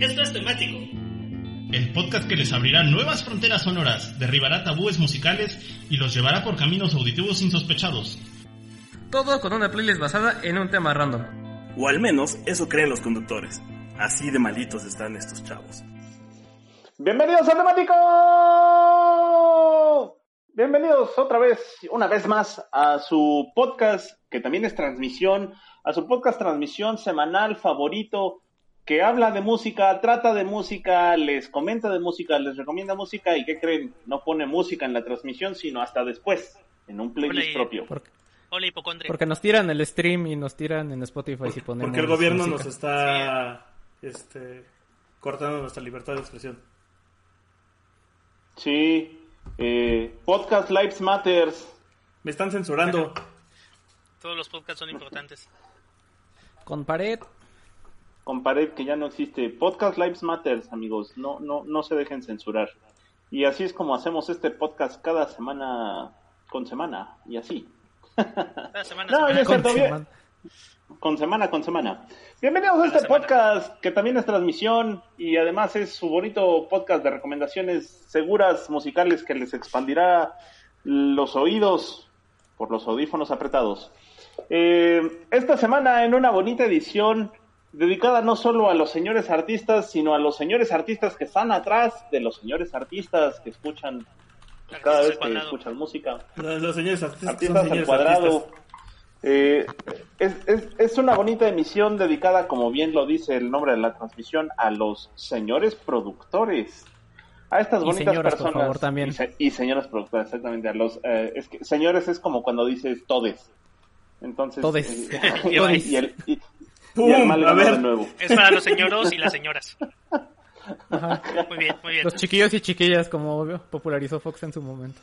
Esto es temático. El podcast que les abrirá nuevas fronteras sonoras, derribará tabúes musicales y los llevará por caminos auditivos insospechados. Todo con una playlist basada en un tema random. O al menos eso creen los conductores. Así de malitos están estos chavos. Bienvenidos a Temático. Bienvenidos otra vez, una vez más, a su podcast, que también es transmisión, a su podcast transmisión semanal favorito, que habla de música, trata de música, les comenta de música, les recomienda música y ¿qué creen? No pone música en la transmisión, sino hasta después, en un playlist Hola, propio. Porque, Hola, hipocondria. porque nos tiran el stream y nos tiran en Spotify si ponemos Porque el gobierno música. nos está este, cortando nuestra libertad de expresión. Sí, eh, Podcast Lives Matters. Me están censurando. Todos los podcasts son importantes. Con pared. Con pared que ya no existe. Podcast Lives Matters, amigos. No, no, no se dejen censurar. Y así es como hacemos este podcast cada semana con semana. Y así. Cada semana No, semana. Con bien. semana. Con semana, con semana. Bienvenidos a este semana. podcast que también es transmisión y además es su bonito podcast de recomendaciones seguras musicales que les expandirá los oídos por los audífonos apretados. Eh, esta semana en una bonita edición dedicada no solo a los señores artistas, sino a los señores artistas que están atrás de los señores artistas que escuchan pues, cada vez que escuchan música Los, los señores artistas, al señores cuadrado. artistas. Eh, es, es, es una bonita emisión dedicada, como bien lo dice el nombre de la transmisión, a los señores productores. A estas Y bonitas señoras, por personas. favor, también. Y, se- y señoras productoras, exactamente. A los, eh, es que señores es como cuando dices todes. Entonces. Todes. eh, y, el, y, y el mal A ganó de ver. nuevo. Es para los señoros y las señoras. Muy bien, muy bien. Los chiquillos y chiquillas, como popularizó Fox en su momento.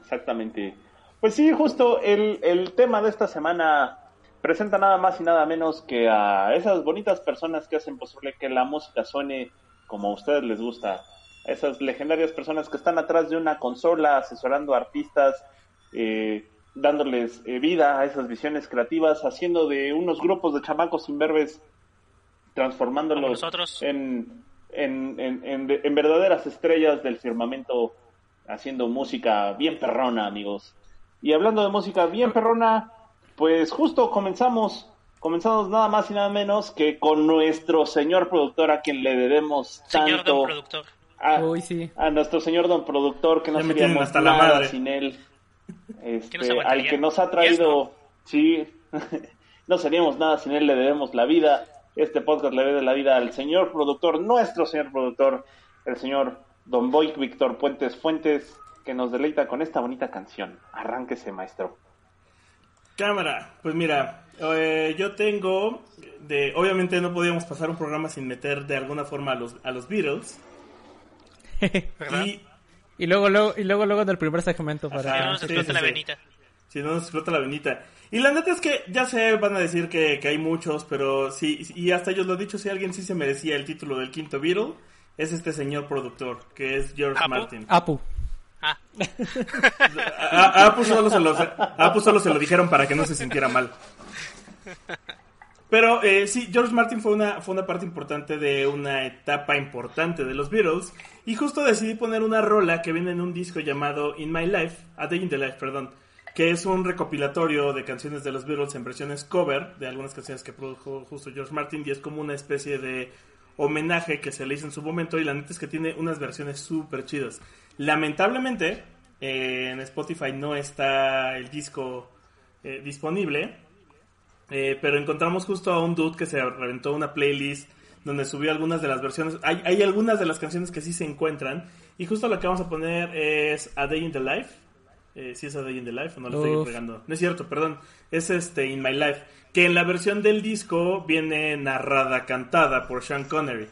Exactamente. Pues sí, justo el, el tema de esta semana presenta nada más y nada menos que a esas bonitas personas que hacen posible que la música suene como a ustedes les gusta. Esas legendarias personas que están atrás de una consola asesorando a artistas, eh, dándoles eh, vida a esas visiones creativas, haciendo de unos grupos de chamacos imberbes, transformándolos nosotros. en, en, en, en- en verdaderas estrellas del firmamento haciendo música bien perrona, amigos. Y hablando de música bien perrona, pues justo comenzamos, comenzamos nada más y nada menos que con nuestro señor productor a quien le debemos Señor tanto. don productor. a, Uy, sí. a nuestro señor don productor, que no seríamos hasta la nada madre. sin él. Este, al que nos ha traído, sí, no seríamos nada sin él, le debemos la vida. Este podcast le debe la vida al señor productor, nuestro señor productor, el señor Don Boy Víctor Puentes Fuentes, que nos deleita con esta bonita canción. Arránquese, maestro. Cámara, pues mira, eh, yo tengo, de, obviamente no podíamos pasar un programa sin meter de alguna forma a los, a los Beatles. ¿Verdad? Y Y luego, luego, y luego, luego del primer segmento para... Si no nos explota sí, la sí. venita. si no nos explota la venita. Y la neta es que ya sé, van a decir que, que hay muchos, pero sí, y hasta ellos lo he dicho, si alguien sí se merecía el título del quinto Beatle, es este señor productor, que es George ¿Apu? Martin. Apu. Ah, A, a Apu solo se lo, a Apu solo se lo dijeron para que no se sintiera mal. Pero eh, sí, George Martin fue una, fue una parte importante de una etapa importante de los Beatles. Y justo decidí poner una rola que viene en un disco llamado In My Life, A Day in the Life, perdón. Que es un recopilatorio de canciones de los Beatles en versiones cover de algunas canciones que produjo justo George Martin. Y es como una especie de homenaje que se le hizo en su momento. Y la neta es que tiene unas versiones súper chidas. Lamentablemente, eh, en Spotify no está el disco eh, disponible. Eh, pero encontramos justo a un dude que se reventó una playlist donde subió algunas de las versiones. Hay, hay algunas de las canciones que sí se encuentran. Y justo lo que vamos a poner es A Day in the Life. Eh, si es A Day in the Life o no lo estoy pegando. No es cierto, perdón. Es este In My Life. Que en la versión del disco viene narrada, cantada por Sean Connery.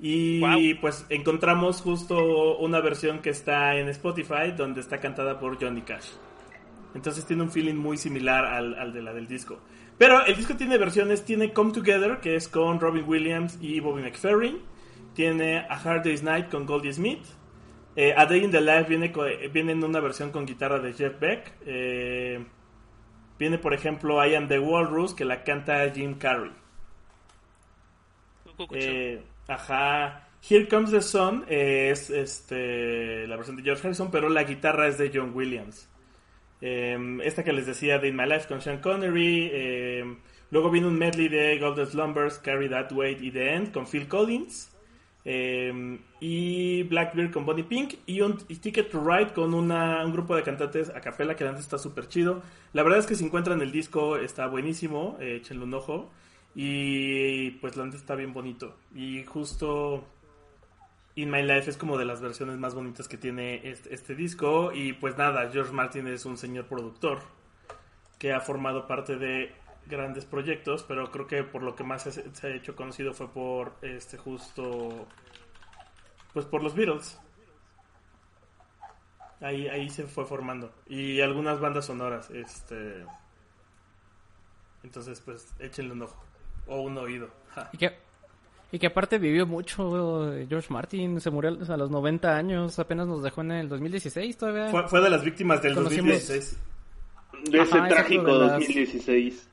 Y Wow. pues encontramos justo una versión que está en Spotify donde está cantada por Johnny Cash. Entonces tiene un feeling muy similar al, al de la del disco. Pero el disco tiene versiones, tiene Come Together, que es con Robin Williams y Bobby McFerrin. Tiene A Hard Day's Night con Goldie Smith. Eh, A Day in the Life viene, eh, viene en una versión con guitarra de Jeff Beck. Eh, viene, por ejemplo, I Am the Walrus, que la canta Jim Carrey. Eh, Ajá. Here Comes the Sun es este, la versión de George Harrison, pero la guitarra es de John Williams. Em, esta que les decía de In My Life con Sean Connery. em, luego viene un medley de Golden Slumbers, Carry That Weight y The End con Phil Collins. em, y Blackbeard con Bonnie Pink. Y un Ticket to Ride con una- un grupo de cantantes a capela que antes está súper chido. La verdad es que si encuentran el disco está buenísimo. eh, échenle un ojo. Y pues la está bien bonito. Y justo In My Life es como de las versiones más bonitas que tiene este, este disco. Y pues nada, George Martin es un señor productor que ha formado parte de grandes proyectos, pero creo que por lo que más se, ha hecho conocido fue por este justo pues por los Beatles. Ahí, ahí se fue formando. Y algunas bandas sonoras, este entonces pues échenle un ojo. O un oído. Y que, y que aparte vivió mucho eh, George Martin, se murió a los 90 años, apenas nos dejó en el 2016 todavía. Fue, fue de las víctimas del Conocimos- 2016. De ese Ajá, trágico de las- 2016.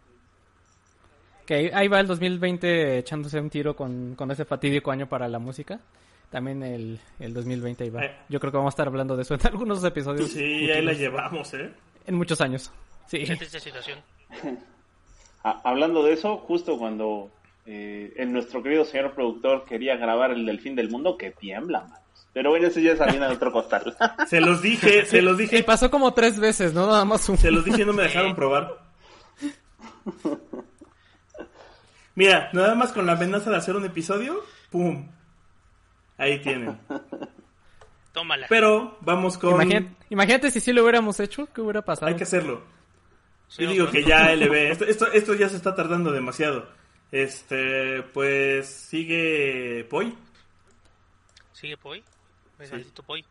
Que ahí, ahí va el 2020 echándose un tiro con, con ese fatídico año para la música. También el, el 2020 ahí va. Eh. Yo creo que vamos a estar hablando de eso en algunos episodios. Sí, ahí la llevamos, ¿eh? En muchos años. Sí. Qué triste situación. Ah, hablando de eso, justo cuando eh, el nuestro querido señor productor quería grabar el del fin del mundo, que tiembla, manos. Pero bueno, ese ya es harina de otro costal. Se los dije, se los Y dije, pasó como tres veces, ¿no? Nada más un... se los dije y no me dejaron probar. Mira, nada más con la amenaza de hacer un episodio, ¡pum! Ahí tienen. Tómala. Pero vamos con... Imagínate, imagínate si sí lo hubiéramos hecho, ¿qué hubiera pasado? Hay que hacerlo. Yo digo que ya LB, esto, esto, esto ya se está tardando demasiado. Este, pues sigue Poi. Sigue Poi. Es maldito Poi.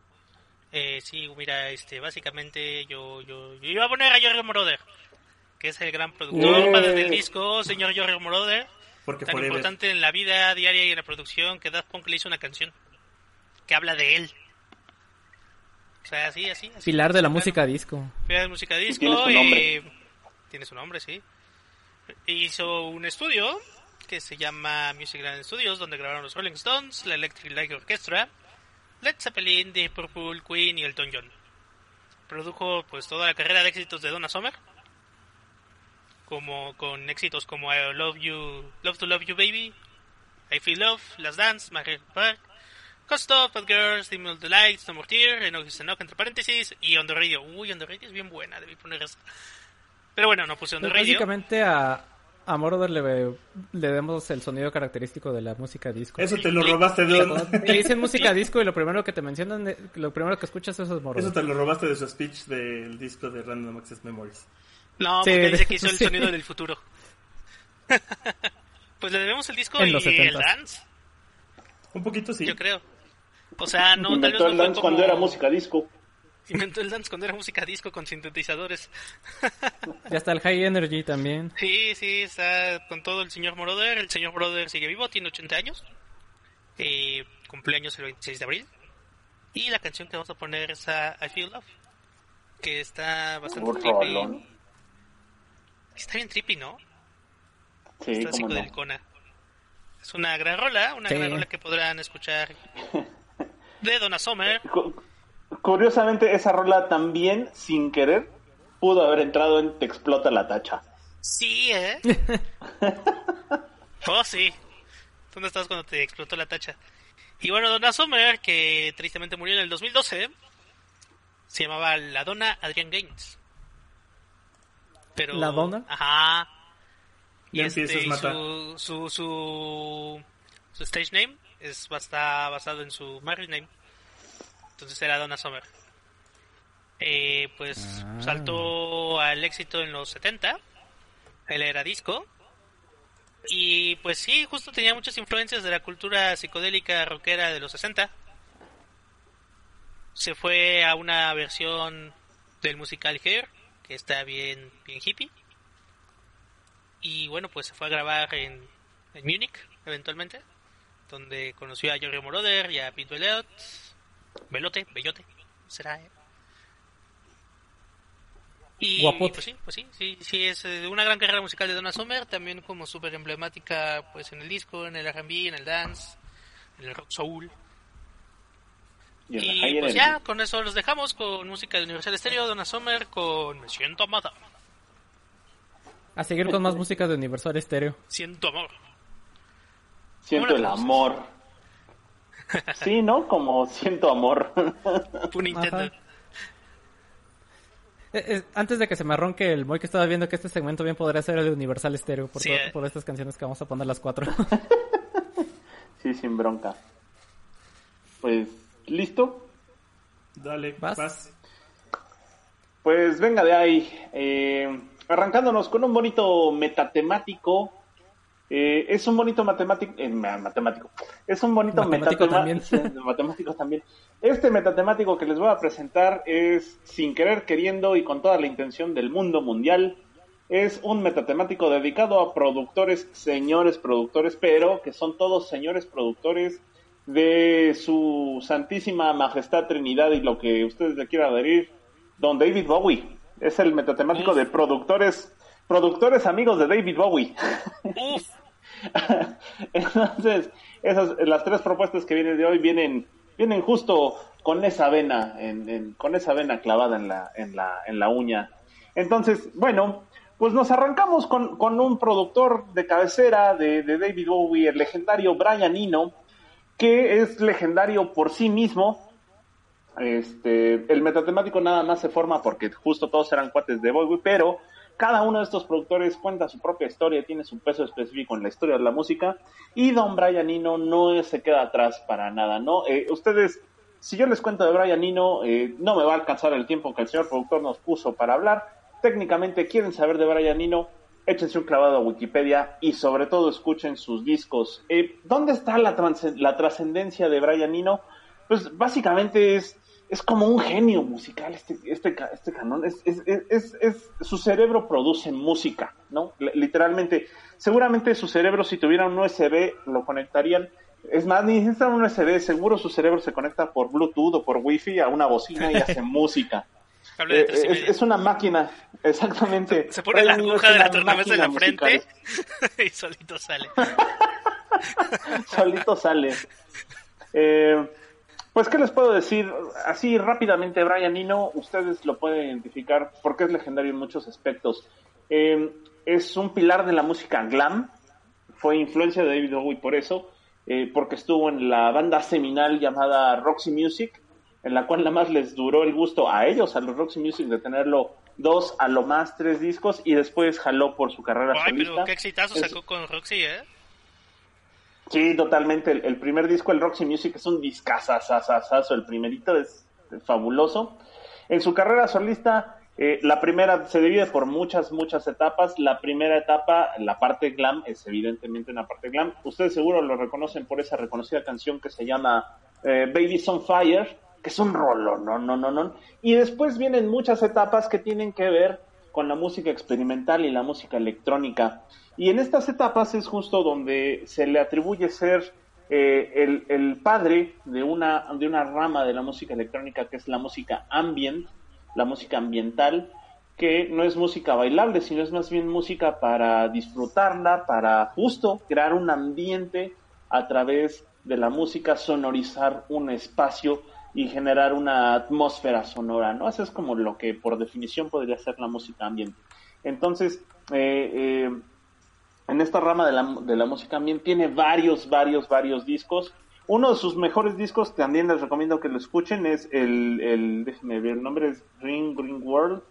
Eh, sí, mira, este, básicamente yo, yo, yo iba a poner a Jorge Moroder, que es el gran productor, Yeah. padre del disco, señor Jorge Moroder, Porque tan Forever. importante en la vida diaria y en la producción que Daft Punk le hizo una canción que habla de él. O sea, así, así, así. Pilar de la Claro. música disco. Fue de música disco. tiene su nombre. eh, tiene su nombre, sí. Hizo un estudio que se llama Music Land Studios, donde grabaron los Rolling Stones, la Electric Light Orchestra, Led Zeppelin, Deep Purple, Queen y Elton John. Produjo pues toda la carrera de éxitos de Donna Summer, como con éxitos como I Love You, Love to Love You Baby, I Feel Love, Last Dance, Heart Park, Cost of Bad Girls, Dim of the Lights, No More Tear, Enough is Enough, entre paréntesis, y On the Radio. Uy, On the Radio es bien buena, debí poner esa. Pero bueno, no puse On the Radio. básicamente a, a Moroder le, le demos el sonido característico de la música disco. Eso te lo robaste de te dicen música disco y lo primero que te mencionan, de- lo primero que escuchas eso es Moroder. Eso te lo robaste de su speech del disco de Random Access Memories. No, Sí, porque dice que hizo el sí. sonido del futuro. pues le debemos el disco En y los el 70s. dance, Un poquito sí. yo creo. O sea, no, tal vez no el fue dance como- cuando era música disco. Inventó el dance cuando era música disco con sintetizadores. Ya está el High Energy también. Sí, sí, está con todo el señor Moroder. El señor Moroder sigue vivo, tiene 80 años. Eh, cumpleaños el 26 de abril. Y la canción que vamos a poner es a I Feel Love. Que está bastante trippy. Está bien trippy, ¿no? Sí, Está cómo no. psicodelicona. Es una gran rola, una Sí. gran rola que podrán escuchar de Donna Summer. Cu- Curiosamente, esa rola también, sin querer, pudo haber entrado en Te explota la tacha. Sí, ¿eh? oh, sí. ¿Dónde estabas cuando te explotó la tacha? Y bueno, Donna Summer, que tristemente murió en el 2012, se llamaba la Donna Adrian Gaines. Pero, ¿La Donna? Ajá. Y, este, su, su, su stage name es, está basado en su marriage name. Entonces era Donna Summer. Eh, pues Ah. saltó al éxito en los 70. Él era disco. Y pues sí, justo tenía muchas influencias de la cultura psicodélica rockera de los 60. Se fue a una versión del musical Hair, que está bien, bien hippie. Y bueno, pues se fue a grabar en, en Múnich, eventualmente, donde conoció a Jorge Moroder y a Pete Belot. Belote, Bellote, será, ¿eh? Y Guapote. pues sí, pues sí, sí, sí, es eh, una gran carrera musical de Donna Summer, también como súper emblemática pues en el disco, en el R&B, en el dance. en el rock soul. Y, pues ya, con eso los dejamos con música de Universal Stereo, Donna Summer con Me siento amada, A seguir con más música de Universal Stereo. siento amor. Siento ¿Cómo el amor. Sí, ¿no? Como siento amor. Puro Nintendo. Eh, eh, antes de que se me arronque el Moy que estaba viendo que este segmento bien podría ser el de Universal Stereo por, Sí, eh. por estas canciones que vamos a poner las cuatro. Sí, sin bronca. Pues, ¿listo? Dale, ¿Vas? vas. Pues venga de ahí. Eh, arrancándonos con un bonito metatemático. Eh, es un bonito matemático, eh, ma- matemático. Es un bonito Matemático metatema- también. Sí, matemático también. Este metatemático que les voy a presentar es sin querer queriendo y con toda la intención del mundo mundial. Es un metatemático dedicado a productores, señores productores, pero que son todos señores productores de su santísima majestad Trinidad y lo que ustedes le quieran adherir, don David Bowie. Es el metatemático de productores, productores amigos de David Bowie. Uf, Entonces, esas, las tres propuestas que vienen de hoy vienen, vienen justo con esa vena, en, con esa vena clavada en la, en la, en la uña. Entonces, bueno, pues nos arrancamos con, con un productor de cabecera de, de David Bowie, el legendario Brian Eno, que es legendario por sí mismo. Este, el metatemático nada más se forma porque justo todos eran cuates de Bowie, pero cada uno de estos productores cuenta su propia historia, tiene su peso específico en la historia de la música y Don Brian Eno no se queda atrás para nada, ¿no? Eh, ustedes, si yo les cuento de Brian Eno, eh, no me va a alcanzar el tiempo que el señor productor nos puso para hablar. Técnicamente, quieren saber de Brian Eno, échense un clavado a Wikipedia y sobre todo escuchen sus discos. Eh, ¿Dónde está la, la trascendencia de Brian Eno? Pues básicamente es, es como un genio musical este, este, este canon. Es, es, es, su cerebro produce música, ¿no? L- literalmente. Seguramente su cerebro, si tuviera un USB, lo conectarían. Es más, ni necesita un USB, seguro su cerebro se conecta por Bluetooth o por Wi-Fi a una bocina y hace música. Eh, y es, una máquina, exactamente. Se pone la aguja de la tornamesa en la frente musical. y solito sale. solito sale. Eh, pues, ¿qué les puedo decir? Así rápidamente, Brian Eno, ustedes lo pueden identificar porque es legendario en muchos aspectos. Eh, es un pilar de la música glam, fue influencia de David Bowie por eso, eh, porque estuvo en la banda seminal llamada Roxy Music, en la cual nada más les duró el gusto a ellos, a los Roxy Music, de tenerlo dos, a lo más tres discos, y después jaló por su carrera Ay, solista. pero qué exitazo Es- sacó con Roxy, ¿eh? Sí, totalmente. El, el primer disco, el Roxy Music, es un discazazazazo. El primerito es fabuloso. En su carrera solista, eh, la primera se divide por muchas, muchas etapas. La primera etapa, la parte glam, es evidentemente una parte glam. Ustedes seguro lo reconocen por esa reconocida canción que se llama eh, Baby's on Fire, que es un rolo, no, no, no, no. Y después vienen muchas etapas que tienen que ver con la música experimental y la música electrónica. Y en estas etapas es justo donde se le atribuye ser eh, el, el padre de una, de una rama de la música electrónica que es la música ambient, la música ambiental, que no es música bailable, sino es más bien música para disfrutarla, para justo crear un ambiente a través de la música, sonorizar un espacio y generar una atmósfera sonora, ¿no? Eso es como lo que por definición podría ser la música ambiente. Entonces, eh, eh, en esta rama de la, de la música ambiente tiene varios, varios, varios discos. Uno de sus mejores discos, también les recomiendo que lo escuchen, es el, déjenme ver, el nombre es Green Green World,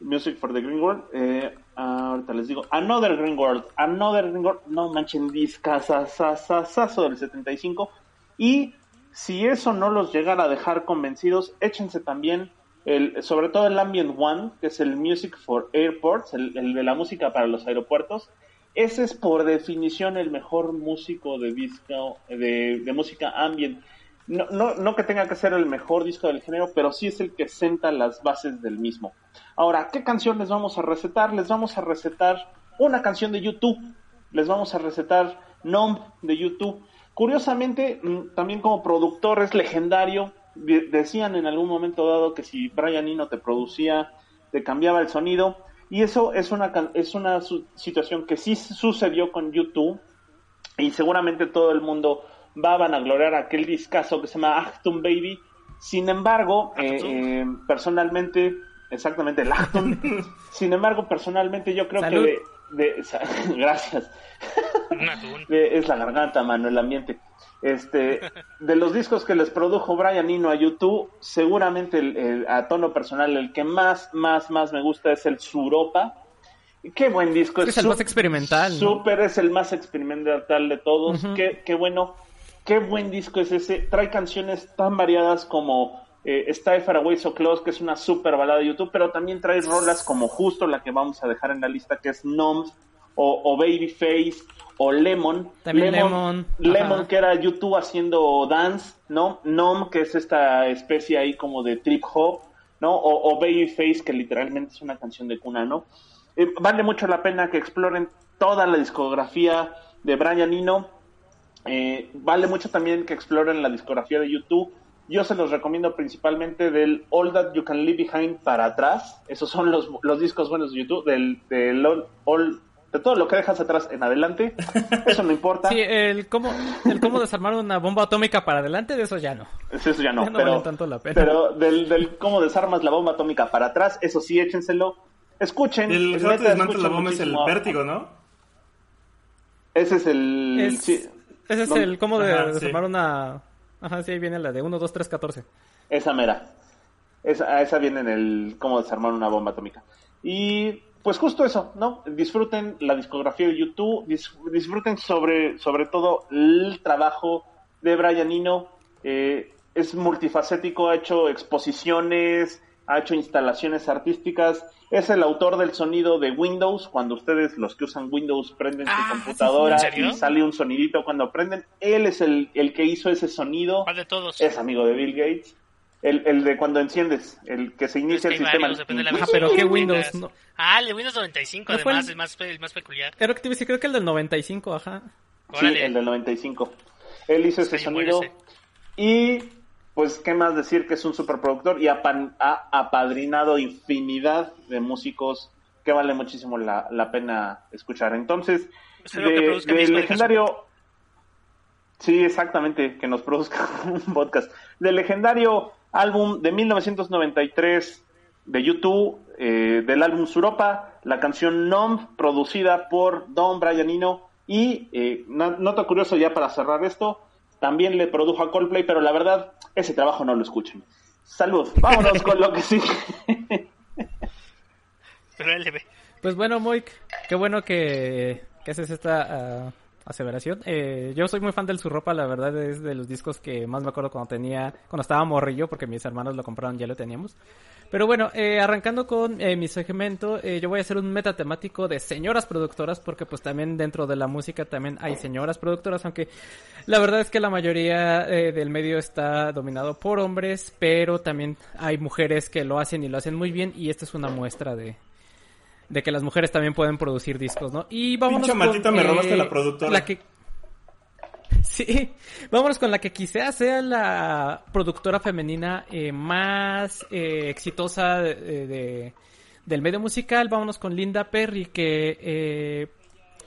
Music for the Green World. Eh, ahorita les digo, Another Green World, Another Green World, no manchen, discazazazazazo del 75. Y si eso no los llegara a dejar convencidos, échense también el, sobre todo el Ambient One, que es el Music for Airports, el, de la música para los aeropuertos. Ese es por definición el mejor músico de disco, de, de música ambient. No, no, no que tenga que ser el mejor disco del género, pero sí es el que senta las bases del mismo. Ahora, ¿qué canción les vamos a recetar? Les vamos a recetar una canción de YouTube. Les vamos a recetar Numb de YouTube. Curiosamente, mm, también como productor es legendario. De- decían en algún momento dado que si Brian Eno te producía, te cambiaba el sonido. Y eso es una, es una situación que sí sucedió con YouTube y seguramente todo el mundo va a vanagloriar aquel discazo que se llama Achtung Baby. Sin embargo, eh, eh, personalmente, exactamente, el Achtung. Sin embargo, personalmente yo creo que de, gracias. De- es la garganta, mano, el ambiente. Este, de los discos que les produjo Brian Eno a YouTube, seguramente el- el- a tono personal el que más, más, más me gusta es el Suropa. Qué buen disco. Es es el más experimental, ¿no? Súper es el más experimental de todos. Qué bueno. Qué buen disco es ese. Trae canciones tan variadas como eh, Stay Far Away So Close, que es una súper balada de YouTube, pero también trae rolas como justo la que vamos a dejar en la lista, que es Numb o, o Babyface o Lemon. También Lemon, Lemon, ajá. que era YouTube haciendo dance, ¿no? Nom, que es esta especie ahí como de trip hop, ¿no? O, o Babyface, que literalmente es una canción de cuna, ¿no? Eh, vale mucho la pena que exploren toda la discografía de Brian Eno. Eh, vale mucho también que exploren la discografía de YouTube. Yo se los recomiendo principalmente del All That You Can Leave Behind para atrás. Esos son los, los discos buenos de YouTube, del, del all, all- de todo lo que dejas atrás en adelante. Eso no importa. Sí, el cómo, el cómo desarmar una bomba atómica para adelante, de eso ya no. Eso ya no, Ya no pero, tanto la pena. pero del, del cómo desarmas la bomba atómica para atrás, eso sí, échenselo. Escuchen. El Dismantle escuchen la bomba es el vértigo, ¿no? Ese es el... Es- sí, Ese es el cómo de ajá, sí. desarmar una... Ajá, sí, ahí viene la de 1, 2, 3, 14. esa mera. Esa, esa viene en el cómo desarmar una bomba atómica. Y pues justo eso, ¿no? Disfruten la discografía de YouTube, dis- disfruten sobre, sobre todo el trabajo de Brian Eno. Eh, es multifacético, ha hecho exposiciones, ha hecho instalaciones artísticas. Es el autor del sonido de Windows. Cuando ustedes, los que usan Windows, prenden Ah, su sí, computadora y sale un sonidito cuando prenden. Él es el, el que hizo ese sonido. ¿Cuál de todos? Es amigo de Bill Gates. El, el de cuando enciendes, el que se Es inicia que el sistema. varios, depende de la Ajá, versión pero que ¿qué Windows? No. Ah, el de Windows 95, ¿No además, el- el más, el más peculiar. Era que creo que el del 95, ajá. Sí, Órale. el del 95. Él hizo ese sonido. Y, pues, ¿qué más decir? Que es un superproductor y apan- ha apadrinado infinidad de músicos que vale muchísimo la, la pena escuchar. Entonces, de, del de legendario... Sí, exactamente, que nos produzca un podcast. Del legendario álbum de 1993 de YouTube, eh, del álbum Suropa, la canción Nom, producida por Don Brian Eno. Y, eh, no- nota curioso ya para cerrar esto, también le produjo a Coldplay, pero la verdad, ese trabajo no lo escuchen. Salud, vámonos con lo que. Pero LB. Pues bueno, Moik, qué bueno que, que haces esta ah, aseveración. Eh, yo soy muy fan del su ropa, la verdad es de los discos que más me acuerdo cuando tenía, cuando estaba morrillo, porque mis hermanos lo compraron, ya lo teníamos. Pero bueno, eh, arrancando con eh, mi segmento, eh, yo voy a hacer un metatemático de señoras productoras, porque pues también dentro de la música también hay señoras productoras, aunque la verdad es que la mayoría eh, del medio está dominado por hombres, pero también hay mujeres que lo hacen y lo hacen muy bien, y esta es una muestra de, de que las mujeres también pueden producir discos, ¿no? Y vámonos Pinche Matita, me robaste la productora. La que... Sí, vámonos con la que quizá sea la productora femenina eh, más eh, exitosa de, de- del medio musical. Vámonos con Linda Perry, que eh,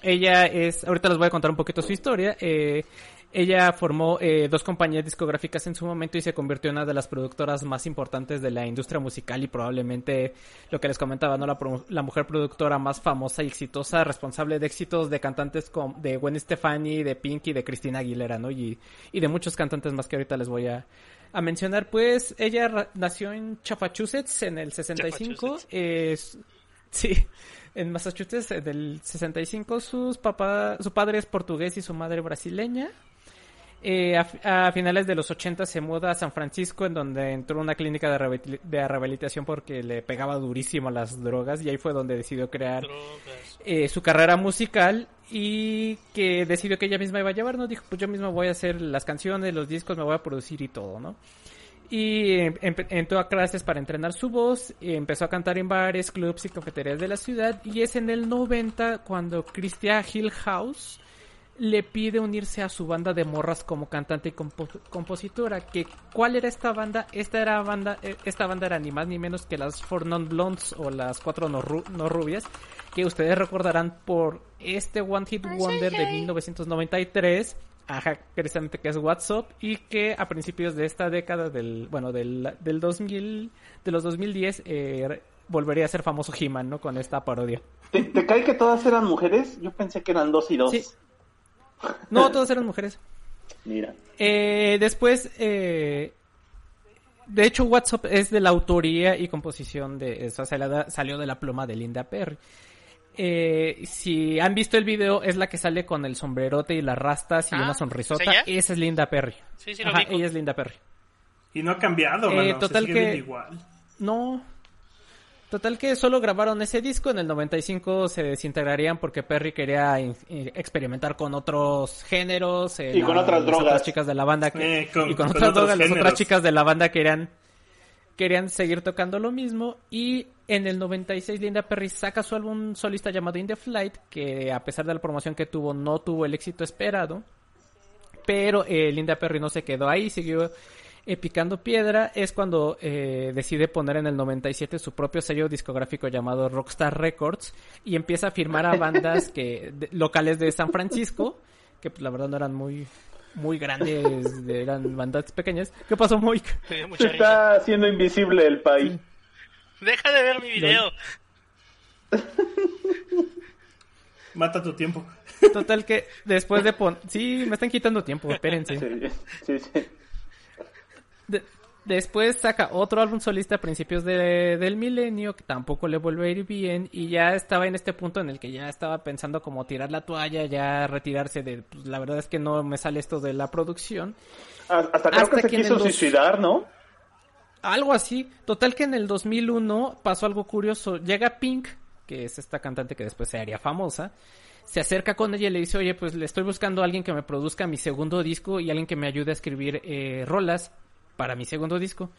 ella es, ahorita les voy a contar un poquito su historia. Eh, ella formó eh, dos compañías discográficas en su momento y se convirtió en una de las productoras más importantes de la industria musical y probablemente lo que les comentaba, ¿no? La, la mujer productora más famosa y exitosa, responsable de éxitos de cantantes como de Gwen Stefani, de Pink y de Cristina Aguilera, ¿no? Y, y de muchos cantantes más que ahorita les voy a, a mencionar. Pues ella nació en Massachusetts en el 65. Massachusetts. Es, sí, en Massachusetts en el 65 sus papá, su padre es portugués y su madre brasileña. Eh, a, a finales de los 80 se muda a San Francisco, en donde entró a una clínica de, rehabil- de rehabilitación porque le pegaba durísimo las drogas y ahí fue donde decidió crear eh, su carrera musical y que decidió que ella misma iba a llevar, ¿no? Dijo, pues yo misma voy a hacer las canciones, los discos, me voy a producir y todo, ¿no? Y entró a clases para entrenar su voz, y empezó a cantar en bares, clubs y cafeterías de la ciudad y es en el 90 cuando Christian Hillhouse le pide unirse a su banda de morras como cantante y compo- compositora. Que, ¿Cuál era esta banda? Esta, era banda? eh, esta banda era ni más ni menos que las Four Non Blondes o las Cuatro No, Ru- No Rubias, que ustedes recordarán por este One Hit Wonder de 1993. Ajá, precisamente que es WhatsApp y que a principios de esta década del, bueno, del, del 2000, de los 2010, eh, volvería a ser famoso He-Man, ¿no? Con esta parodia. ¿Te, te cae que todas eran mujeres? Yo pensé que eran dos y dos. Sí. No, todas eran mujeres. Mira. Eh, después, eh, de hecho, WhatsApp es de la autoría y composición de esa salió, salió de la pluma de Linda Perry. Eh, si han visto el video, es la que sale con el sombrerote y las rastas y Ah, una sonrisota. Esa es Linda Perry. Sí, sí, lo Ajá, ella es Linda Perry. Y no ha cambiado, Eh, mano. total se sigue que- igual. No. Total que solo grabaron ese disco, en el 95 se desintegrarían porque Perry quería in- in- experimentar con otros géneros. eh, Y con otras las drogas. otras chicas de la banda que- Eh, con- y con, con otras drogas, las otras chicas de la banda querían, querían seguir tocando lo mismo. Y en el 96 Linda Perry saca su álbum solista llamado In the Flight, que a pesar de la promoción que tuvo, no tuvo el éxito esperado. Pero eh, Linda Perry no se quedó ahí, siguió eh, picando piedra. Es cuando eh, decide poner en el 97 su propio sello discográfico llamado Rockstar Records y empieza a firmar a bandas que de- locales de San Francisco, que pues, la verdad no eran muy muy grandes, de- eran bandas pequeñas. ¿Qué pasó, Moik? Se risa. está haciendo invisible el país. Deja de ver mi video. Mata tu tiempo. Total que después de pon... Sí, me están quitando tiempo, espérense. Sí, sí, sí. De- después saca otro álbum solista a principios de- del milenio, que tampoco le vuelve a ir bien, y ya estaba en este punto en el que ya estaba pensando como tirar la toalla, ya retirarse de, pues la verdad es que no me sale esto de la producción. Ah, Hasta creo Hasta que se que quiso suicidar, ¿no? Algo así. Total que en el 2001 pasó algo curioso. Llega Pink, que es esta cantante que después se haría famosa. Se acerca con ella y le dice, oye, pues le estoy buscando a alguien que me produzca mi segundo disco y alguien que me ayude a escribir eh, rolas para mi segundo disco.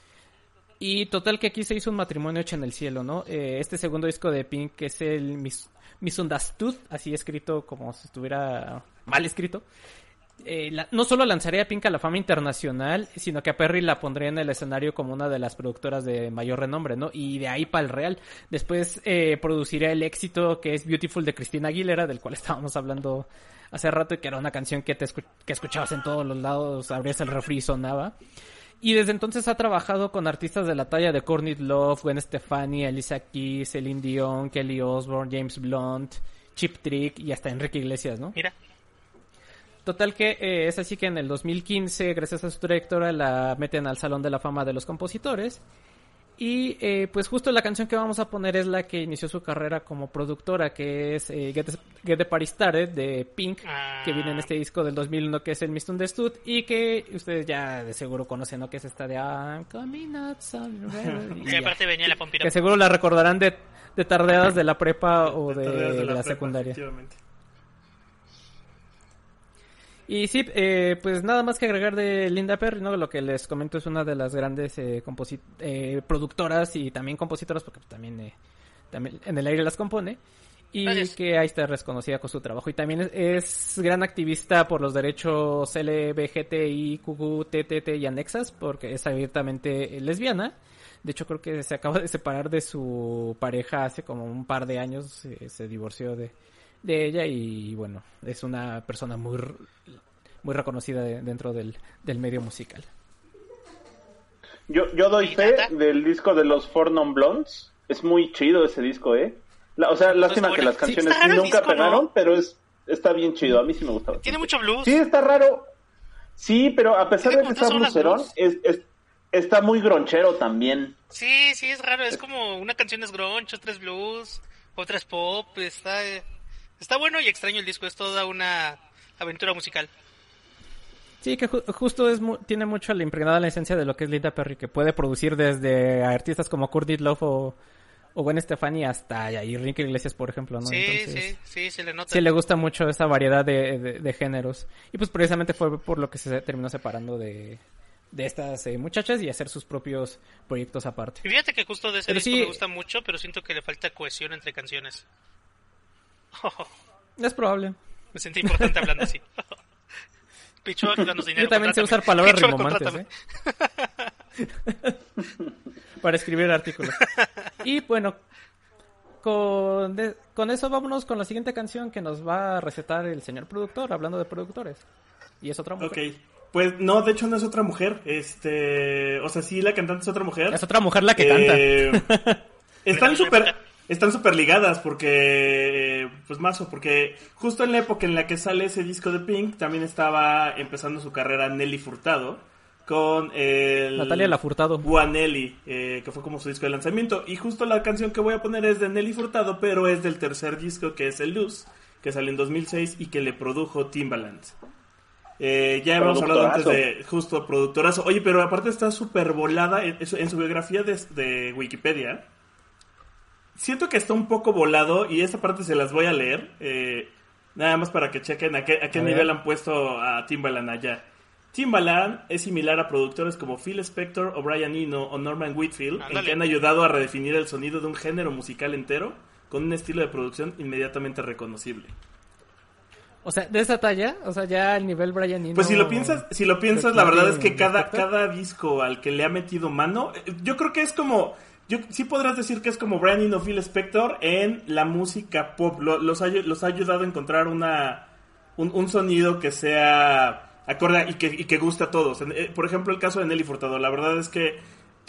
Y total que aquí se hizo un matrimonio hecho en el cielo, ¿no? Eh, este segundo disco de Pink, que es el Mis Misunderstood, así escrito como si estuviera mal escrito. Eh, la- no solo lanzaría a Pink a la fama internacional, sino que a Perry la pondría en el escenario como una de las productoras de mayor renombre, ¿no? Y de ahí para el real. Después eh, produciría el éxito que es Beautiful de Cristina Aguilera, del cual estábamos hablando hace rato y que era una canción que, te escu- que escuchabas en todos los lados, abrías el refri y sonaba. Y desde entonces ha trabajado con artistas de la talla de Courtney Love, Gwen Stefani, Alicia Keys, Celine Dion, Kelly Osbourne, James Blunt, Chip Trick y hasta Enrique Iglesias, ¿no? Mira. Total que eh, es así que en el 2015, gracias a su trayectoria, la meten al Salón de la Fama de los Compositores. Y eh, pues justo la canción que vamos a poner es la que inició su carrera como productora, que es eh, Get, Get the Party Started de Pink, Ah. que viene en este disco del 2001 que es el Misunderstood y que ustedes ya de seguro conocen, ¿no? Que es esta de I'm coming out somewhere", y Y ya. aparte venía la pompira. Que seguro la recordarán de, de tardeadas de la prepa o de, la, prepa, secundaria. efectivamente. Y sí, eh, pues nada más que agregar de Linda Perry, ¿no? Lo que les comento es una de las grandes eh, eh, productoras y también compositoras, porque también, eh, también en el aire las compone. Y Gracias. que ahí está reconocida con su trabajo. Y también es, es gran activista por los derechos LBGTI, QQ, TTT y anexas, porque es abiertamente lesbiana. De hecho, creo que se acaba de separar de su pareja hace como un par de años. eh, se divorció de, de ella y bueno, es una persona muy muy reconocida de- dentro del, del medio musical. Yo, yo doy ¿Y fe del disco de los Four Non Blondes. Es muy chido ese disco, ¿eh? La- o sea, lástima Pues que bueno, las canciones nunca disco, ¿no? pegaron, pero es está bien chido. A mí sí me gustaba. Tiene mucho blues. Sí, está raro. Sí, pero a pesar de que está tres horas blucerón, blues. es, es- está muy gronchero también. Sí, sí, es raro. Es como una canción es grunge, otra es blues, otra es pop. Está, eh, está bueno y extraño el disco. Es toda una aventura musical. Sí, que ju- justo es mu- tiene mucho la impregnada la esencia de lo que es Linda Perry, que puede producir desde artistas como Courtney Love o, o Gwen Stefani hasta Enrique Iglesias, por ejemplo, ¿no? sí, Entonces, sí, sí, se le nota. sí le gusta mucho esa variedad de, de- de géneros. Y pues precisamente fue por lo que se terminó separando de, de estas eh, muchachas y hacer sus propios proyectos aparte. Y fíjate que justo de ese Pero disco sí- me gusta mucho, pero siento que le falta cohesión entre canciones. Es probable. Me sentí importante hablando así. Danos dinero. Yo también sé usar palabras contrátame. ¿eh? Para escribir artículos. Y bueno, con, de- con eso vámonos con la siguiente canción que nos va a recetar el señor productor, hablando de productores. Y es otra mujer. Ok. Pues no, de hecho no es otra mujer. Este. O sea, sí, la cantante es otra mujer. Es otra mujer la que canta. Eh, están súper están súper ligadas porque eh, pues mazo porque justo en la época en la que sale ese disco de Pink también estaba empezando su carrera Nelly Furtado con el Natalia Lafourcade. Guanelli eh, que fue como su disco de lanzamiento y justo la canción que voy a poner es de Nelly Furtado pero es del tercer disco que es el Luz que salió en 2006 y que le produjo Timbaland eh, ya hemos hablado antes de justo productorazo. Oye, pero aparte está súper volada en, en su- en su biografía de, de Wikipedia. Siento que está un poco volado y esta parte se las voy a leer. eh, nada más para que chequen a qué, a qué A nivel ver. han puesto a Timbaland allá. Timbaland es similar a productores como Phil Spector o Brian Eno o Norman Whitfield, en que han ayudado a redefinir el sonido de un género musical entero con un estilo de producción inmediatamente reconocible. O sea, de esa talla, o sea, ya el nivel Brian Eno... Pues si lo piensas, si lo piensas, la verdad es que cada, cada disco al que le ha metido mano, eh, yo creo que es como, yo sí podrás decir que es como Brian Eno, Phil Spector en la música pop. Lo- los, ha, ayudado a encontrar una, un, sonido que sea acorde y que, y guste a todos. Eh, Por ejemplo, el caso de Nelly Furtado. La verdad es que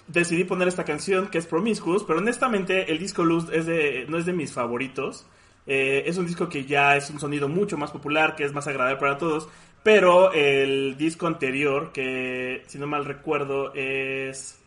decidí poner esta canción que es Promiscuous, pero honestamente el disco Luz es de, no es de mis favoritos. Eh, es un disco que ya es un sonido mucho más popular, que es más agradable para todos. Pero el disco anterior, que si no mal recuerdo es...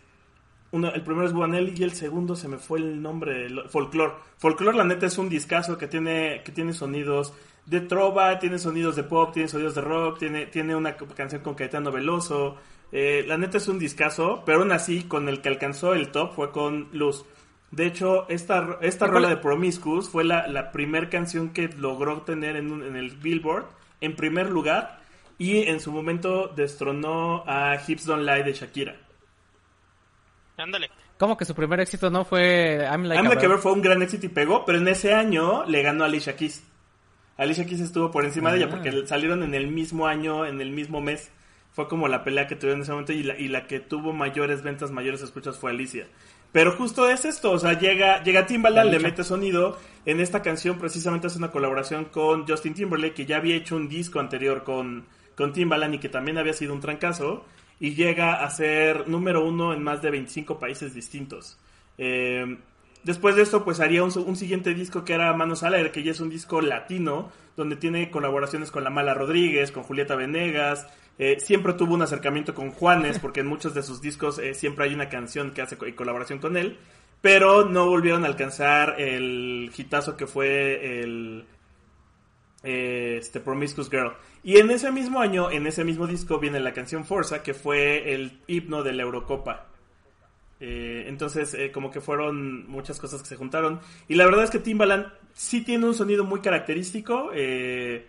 Uno, el primero es Guanelli y el segundo se me fue el nombre, Folklore. Folklore la neta es un discazo que tiene, que tiene sonidos de trova, tiene sonidos de pop, tiene sonidos de rock, tiene, tiene una canción con Caetano Veloso. Eh, la neta es un discazo, pero aún así con el que alcanzó el top fue con Luz. De hecho, esta, esta ¿Y cuál- rola de Promiscuous fue la, la primer canción que logró tener en, un- en el Billboard en primer lugar y en su momento destronó a Hips Don't Lie de Shakira. Ándale. Como que su primer éxito no fue I'm Like I'm a Like a Bird? Bird fue un gran éxito y pegó, pero en ese año le ganó a Alicia Keys. Alicia Keys estuvo por encima de ella Ah. porque salieron en el mismo año, en el mismo mes. Fue como la pelea que tuvieron en ese momento y la, y la que tuvo mayores ventas, mayores escuchas fue Alicia. Pero justo es esto, o sea, llega, llega Timbaland, le mete sonido. En esta canción precisamente hace una colaboración con Justin Timberlake, que ya había hecho un disco anterior con, con Timbaland y que también había sido un trancazo. Y llega a ser número uno en más de 25 países distintos. Eh, después de esto, pues haría un, un siguiente disco que era Manos al Aire, que ya es un disco latino, donde tiene colaboraciones con La Mala Rodríguez, con Julieta Venegas. Eh, siempre tuvo un acercamiento con Juanes, porque en muchos de sus discos eh, siempre hay una canción que hace en colaboración con él. Pero no volvieron a alcanzar el hitazo que fue el, este Promiscuous Girl. Y en ese mismo año, en ese mismo disco, viene la canción Forza, que fue el himno de la Eurocopa. Eh, entonces, eh, como que fueron muchas cosas que se juntaron. Y la verdad es que Timbaland sí tiene un sonido muy característico. eh,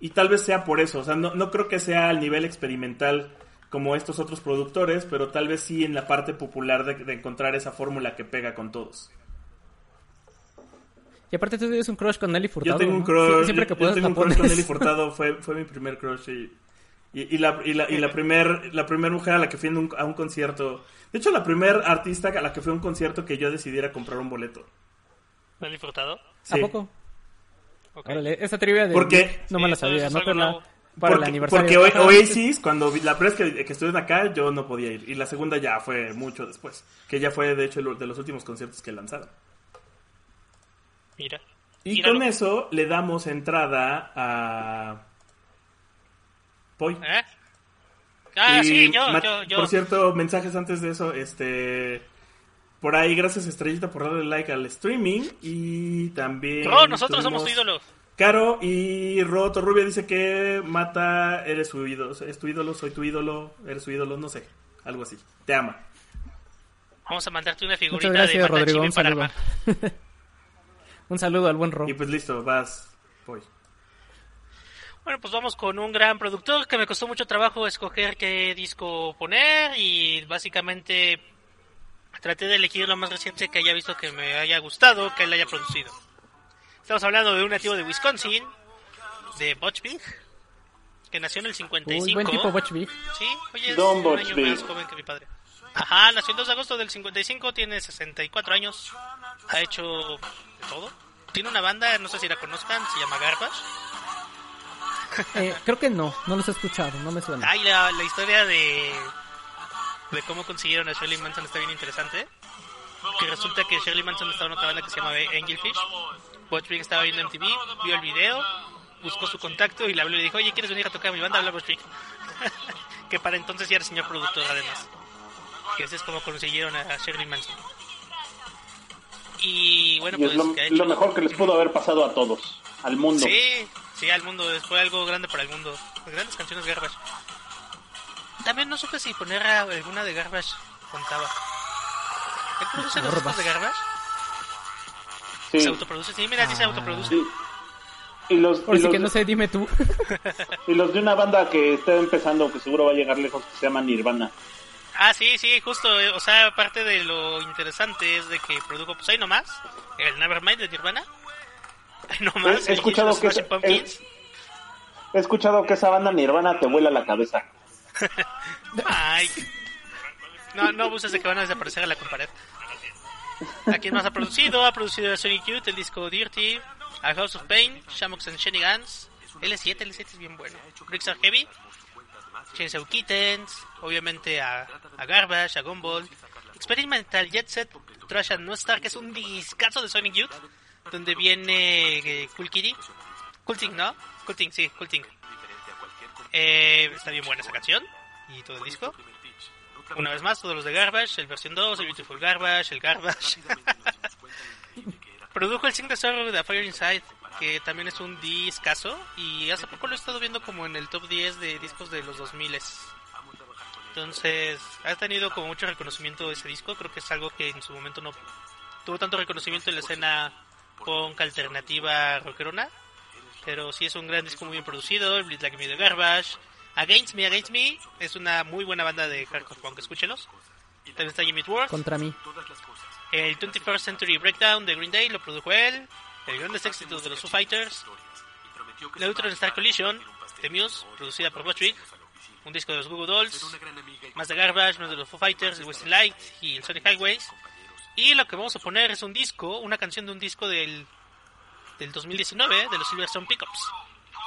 y tal vez sea por eso. O sea, no, no creo que sea al nivel experimental como estos otros productores, pero tal vez sí en la parte popular de, de encontrar esa fórmula que pega con todos. Y aparte tú tienes un crush con Nelly Furtado. Yo tengo un ¿no? crush, Sie- siempre yo- que yo tengo un crush con Nelly Furtado, fue, fue mi primer crush y, y, y la, y, la, y la primer, la primer mujer a la que fui en un- a un concierto, de hecho la primer artista a la que fui a un concierto que yo decidiera comprar un boleto. ¿Lo han disfrutado? ¿A Sí. poco? Ok. Órale, esa trivia de... Porque- No me la sabía, ¿no? Para, la- para el porque, aniversario. porque Oasis, cuando vi- la primera vez que, que estuvieron acá, yo no podía ir. Y la segunda ya fue mucho después. Que ya fue, de hecho, el- de los últimos conciertos que lanzaron. Mira. Y Míralo. con eso le damos entrada a... Poi. ¿Eh? Ah, Y, sí, yo, yo, yo. Por cierto, mensajes antes de eso, este... Por ahí, gracias Estrellita por darle like al streaming y también... Ro, nosotros somos tu ídolo. Caro y Roto Rubia dice que Mata, eres su ídolo, es tu ídolo, soy tu ídolo, eres su ídolo, no sé, algo así. Te ama. Vamos a mandarte una figurita Muchas de gracias, Mata Rodrigo. Un para. un saludo al buen Ro. Y pues listo, vas, voy. Bueno, pues vamos con un gran productor que me costó mucho trabajo escoger qué disco poner y básicamente traté de elegir lo más reciente que haya visto que me haya gustado, que él haya producido. Estamos hablando de un nativo de Wisconsin, de Butch Vig, que nació en el 55. Uy, buen tipo Butch Vig. Sí, oye, es Don un Butch año Vig. más joven que mi padre. Ajá, nació el 2 de agosto del 55, tiene 64 años, ha hecho de todo. Tiene una banda, no sé si la conozcan, se llama Garbage. Eh, creo que no, no los he escuchado, no me suena. Ay, la, la historia de, de cómo consiguieron a Shirley Manson está bien interesante. Que resulta que Shirley Manson estaba en otra banda que se llama Angelfish. Butch Vig estaba viendo MTV, vio el video, buscó su contacto y le habló y le dijo, oye, ¿quieres venir a tocar a mi banda? Habla Butch Vig. que para entonces ya era señor productor además. Que ese es como consiguieron a Shirley Manson. Y bueno, Y pues es lo, que ha hecho... lo mejor que les pudo haber pasado a todos, al mundo. Sí, sí, al mundo. Fue algo grande para el mundo. Las grandes canciones de Garbage. También no supe si poner alguna de Garbage contaba. ¿Él produce los discos de Garbage? Sí. ¿Se autoproduce? Sí, mira, sí se autoproduce. Sí. Y los, Por y si los- que no sé, dime tú. y los de una banda que está empezando, que seguro va a llegar lejos, que se llama Nirvana. Ah, sí, sí, justo. eh, O sea, aparte de lo interesante es de que produjo, pues ahí nomás, el Nevermind de Nirvana. Ahí nomás, He escuchado que es- Smashing Pumpkins. He escuchado que esa banda Nirvana te vuela la cabeza. Ay. No, no abuses de que van a desaparecer a la compared. ¿A quién más ha producido? Ha producido a Sonic Youth, el disco Dirty, a House of Pain, Shamox and Shenanigans, L7, L7 es bien bueno, Bricks Are Heavy, Chainsaw Kittens, obviamente a, Garbage, a Gumball, Experimental Jet Set, Trash and No Star, que es un discazo de Sonic Youth, donde viene eh, Cool Kitty, ¿no? Cool sí, Cool. Eh, está bien buena esa canción y todo el disco. Una vez más, todos los de Garbage, el versión 2, el Beautiful Garbage, el Garbage. Produjo el Sing the Sorrow de A Fire Inside, que también es un discazo. Y hace poco lo he estado viendo como en el top 10 de discos de los 2000 Entonces, ha tenido como mucho reconocimiento ese disco. Creo que es algo que en su momento no tuvo tanto reconocimiento en la escena punk alternativa rockerona. Pero sí es un gran disco muy bien producido. El Bleed Like Me de Garbage. Against Me, Against Me es una muy buena banda de hardcore punk. Escúchelos. También está Jimmy Worth. Contra mí. El 21st Century Breakdown de Green Day lo produjo él. El grandes éxitos de los Foo Fighters. Neutron Star Collision de Muse, producida por Vig. Un disco de los Google Dolls. Más de Garbage, más de los Foo Fighters, el Western Light y el Sonic Highways. Y lo que vamos a poner es un disco, una canción de un disco del, del 2019 de los Silverstone Pickups.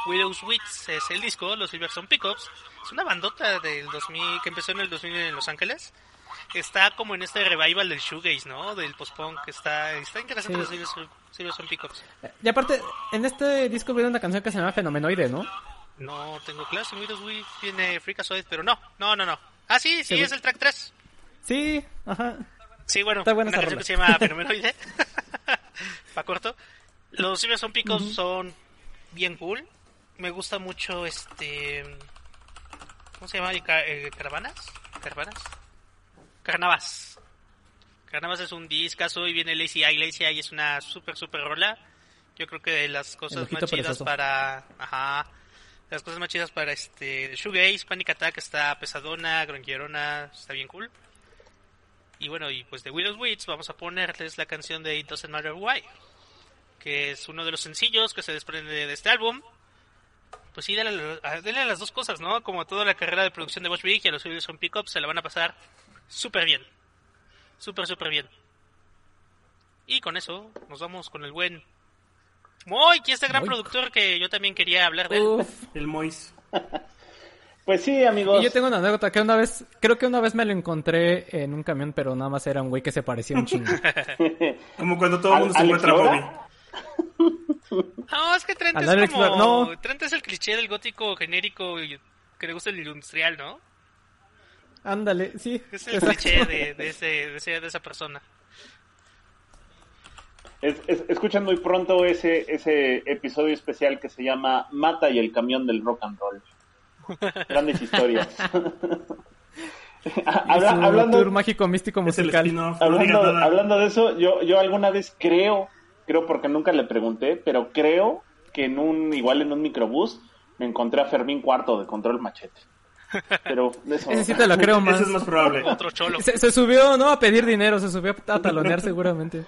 Widow's Wits es el disco, los Silverstone Pickups. Es una bandota del 2000 que empezó en el 2000 en Los Ángeles. Está como en este revival del shoegaze, ¿no? Del post-punk. Está, está interesante Sí. los Silverstone, Pickups. Y aparte, en este disco viene una canción que se llama Fenomenoide, ¿no? No tengo claro si Widow's Wits tiene Freakazoid, pero no, no, no, no. Ah, sí, sí, es el track 3. Sí, ajá. Sí, bueno, Está buena una canción que se llama Fenomenoide. Pa' corto. Los Silverstone Picos son bien cool. Me gusta mucho este. ¿Cómo se llama? eh, ¿Caravanas? ¿Caravanas? Carnavas. Carnavas es un discazo y viene Lazy Eye. Lazy Eye es una super, super rola. Yo creo que de las cosas más chidas perezoso. para. Ajá. Las cosas más chidas para este. Shoegaze, Panic Attack está pesadona, gronquierona, está bien cool. Y bueno, y pues de Widow's Wits vamos a ponerles la canción de It Doesn't Matter Why, que es uno de los sencillos que se desprende de este álbum. Pues sí, denle, a- las dos cosas, ¿no? Como toda la carrera de producción de Bosch Big y a los Wilson Pickups se la van a pasar súper bien. Súper, súper bien. Y con eso nos vamos con el buen Moy, que es este gran Moy. productor que yo también quería hablar de él. Uf. El Mois. Pues sí, amigos. Y yo tengo una anécdota que una vez, creo que una vez me lo encontré en un camión, pero nada más era un güey que se parecía un chingo. Como cuando todo el mundo se ¿Al- encuentra a Bobby. No, es que Trent es como... No. Trent es el cliché del gótico genérico y que le gusta el industrial, ¿no? Ándale, sí. Es el cliché de, de, ese, de, ese- de esa persona. Es- es- escuchan muy pronto ese, ese episodio especial que se llama Mata y el camión del rock and roll. Grandes historias. Habla- hablando, tour mágico místico musical. No hablando, hablando de eso, yo, yo alguna vez creo, creo porque nunca le pregunté, pero creo que en un, igual en un microbús, me encontré a Fermín Cuarto de Control Machete. Pero eso. Ese sí te lo creo más. Eso es más probable. Otro cholo. Se, se subió, ¿no? A pedir dinero, se subió a talonear seguramente.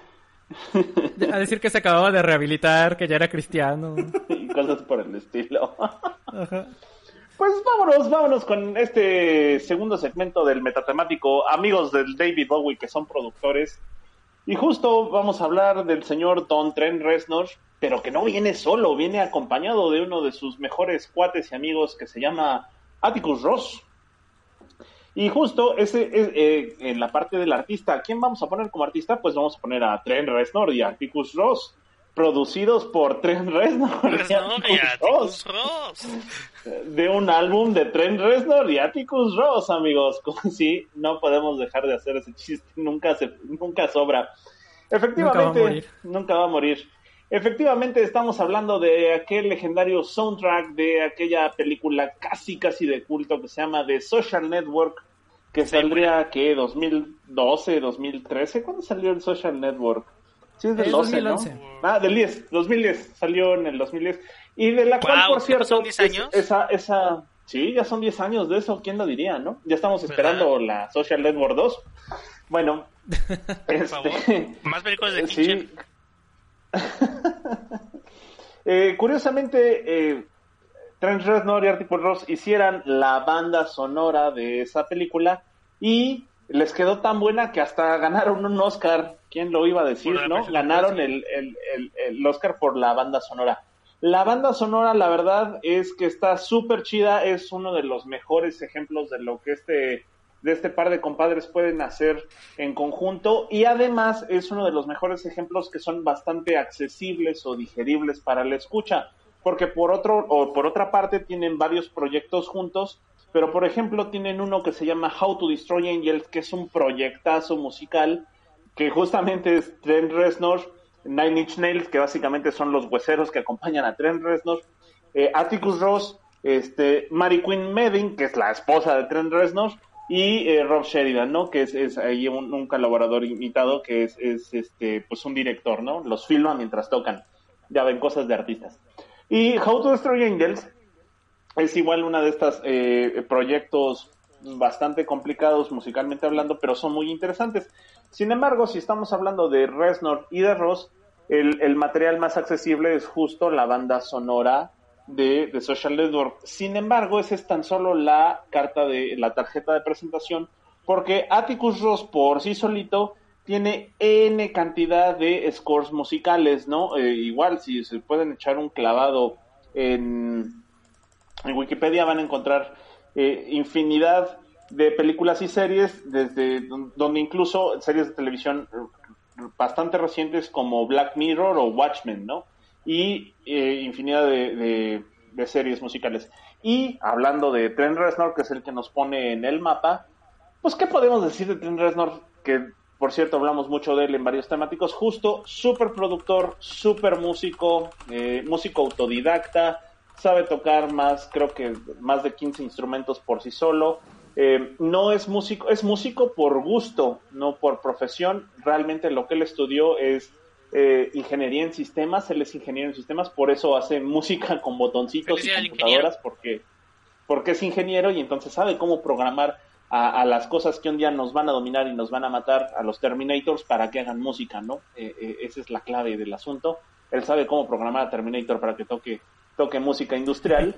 A decir que se acababa de rehabilitar, que ya era cristiano. y cosas por el estilo. Pues vámonos, vámonos con este segundo segmento del metatemático Amigos del David Bowie que son productores. Y justo vamos a hablar del señor Don Trent Reznor, pero que no viene solo, viene acompañado de uno de sus mejores cuates y amigos que se llama Atticus Ross. Y justo ese es eh, en la parte del artista. ¿Quién vamos a poner como artista? Pues vamos a poner a Trent Reznor y a Atticus Ross, producidos por Trent Reznor, Reznor y Atticus Ross. De un álbum de Trent Reznor y Atticus Ross, amigos. Como si no podemos dejar de hacer ese chiste, nunca se, nunca sobra. Efectivamente, Nunca va a morir. nunca va a morir. Efectivamente, estamos hablando de aquel legendario soundtrack de aquella película casi, casi de culto que se llama The Social Network, que saldría, ¿qué? ¿2012, 2013? ¿Cuándo salió el Social Network? Sí, es del Es 12, 2011. ¿no? Ah, del 10, 2010, salió en el 2010. Y de la cual, por ¿ya cierto, pasaron 10 es- años? esa, esa, sí, ya son 10 años de eso, ¿quién lo diría, no? Ya estamos ¿Verdad? esperando la Social Network 2. Bueno, este, Más películas de Sí. Fincher. Eh, curiosamente, eh, Trent Reznor y Artie Ross hicieran la banda sonora de esa película y les quedó tan buena que hasta ganaron un Oscar. ¿Quién lo iba a decir, no? Ganaron el, el, el, el Oscar por la banda sonora. La banda sonora, la verdad, es que está súper chida. Es uno de los mejores ejemplos de lo que este de este par de compadres pueden hacer en conjunto. Y además es uno de los mejores ejemplos que son bastante accesibles o digeribles para la escucha, porque por otro o por otra parte tienen varios proyectos juntos, pero por ejemplo tienen uno que se llama How to Destroy Angels, que es un proyectazo musical que justamente es Trent Reznor, Nine Inch Nails, que básicamente son los hueseros que acompañan a Trent Reznor, eh, Atticus Ross, este, Mary Quinn Medin, que es la esposa de Trent Reznor, y eh, Rob Sheridan, ¿no? Que es, ahí un, colaborador invitado, que es, es este, pues un director, ¿no? Los filma mientras tocan. Ya ven cosas de artistas. Y How to Destroy Angels es igual una de estas eh, proyectos bastante complicados musicalmente hablando, pero son muy interesantes. Sin embargo, si estamos hablando de Reznor y de Ross, el material más accesible es justo la banda sonora de, de Social Network. Sin embargo, esa es tan solo la carta de la tarjeta de presentación, porque Atticus Ross por sí solito tiene N cantidad de scores musicales, ¿no? Eh, igual, si se pueden echar un clavado en, en Wikipedia van a encontrar eh, infinidad de películas y series, desde don- donde incluso series de televisión bastante recientes como Black Mirror o Watchmen, ¿no? Y eh, infinidad de, series musicales. Y hablando de Trent Reznor, que es el que nos pone en el mapa, pues, ¿qué podemos decir de Trent Reznor? Que, por cierto, hablamos mucho de él en varios temáticos. Justo, súper productor, súper músico, eh, músico autodidacta, sabe tocar más, creo que más de 15 instrumentos por sí solo. Eh, no es músico, es músico por gusto, no por profesión. Realmente lo que él estudió es eh, ingeniería en sistemas, él es ingeniero en sistemas, por eso hace música con botoncitos y computadoras, porque, porque es ingeniero y entonces sabe cómo programar a, a las cosas que un día nos van a dominar y nos van a matar, a los Terminators, para que hagan música, ¿no? Eh, eh, esa es la clave del asunto. Él sabe cómo programar a Terminator para que toque, toque música industrial,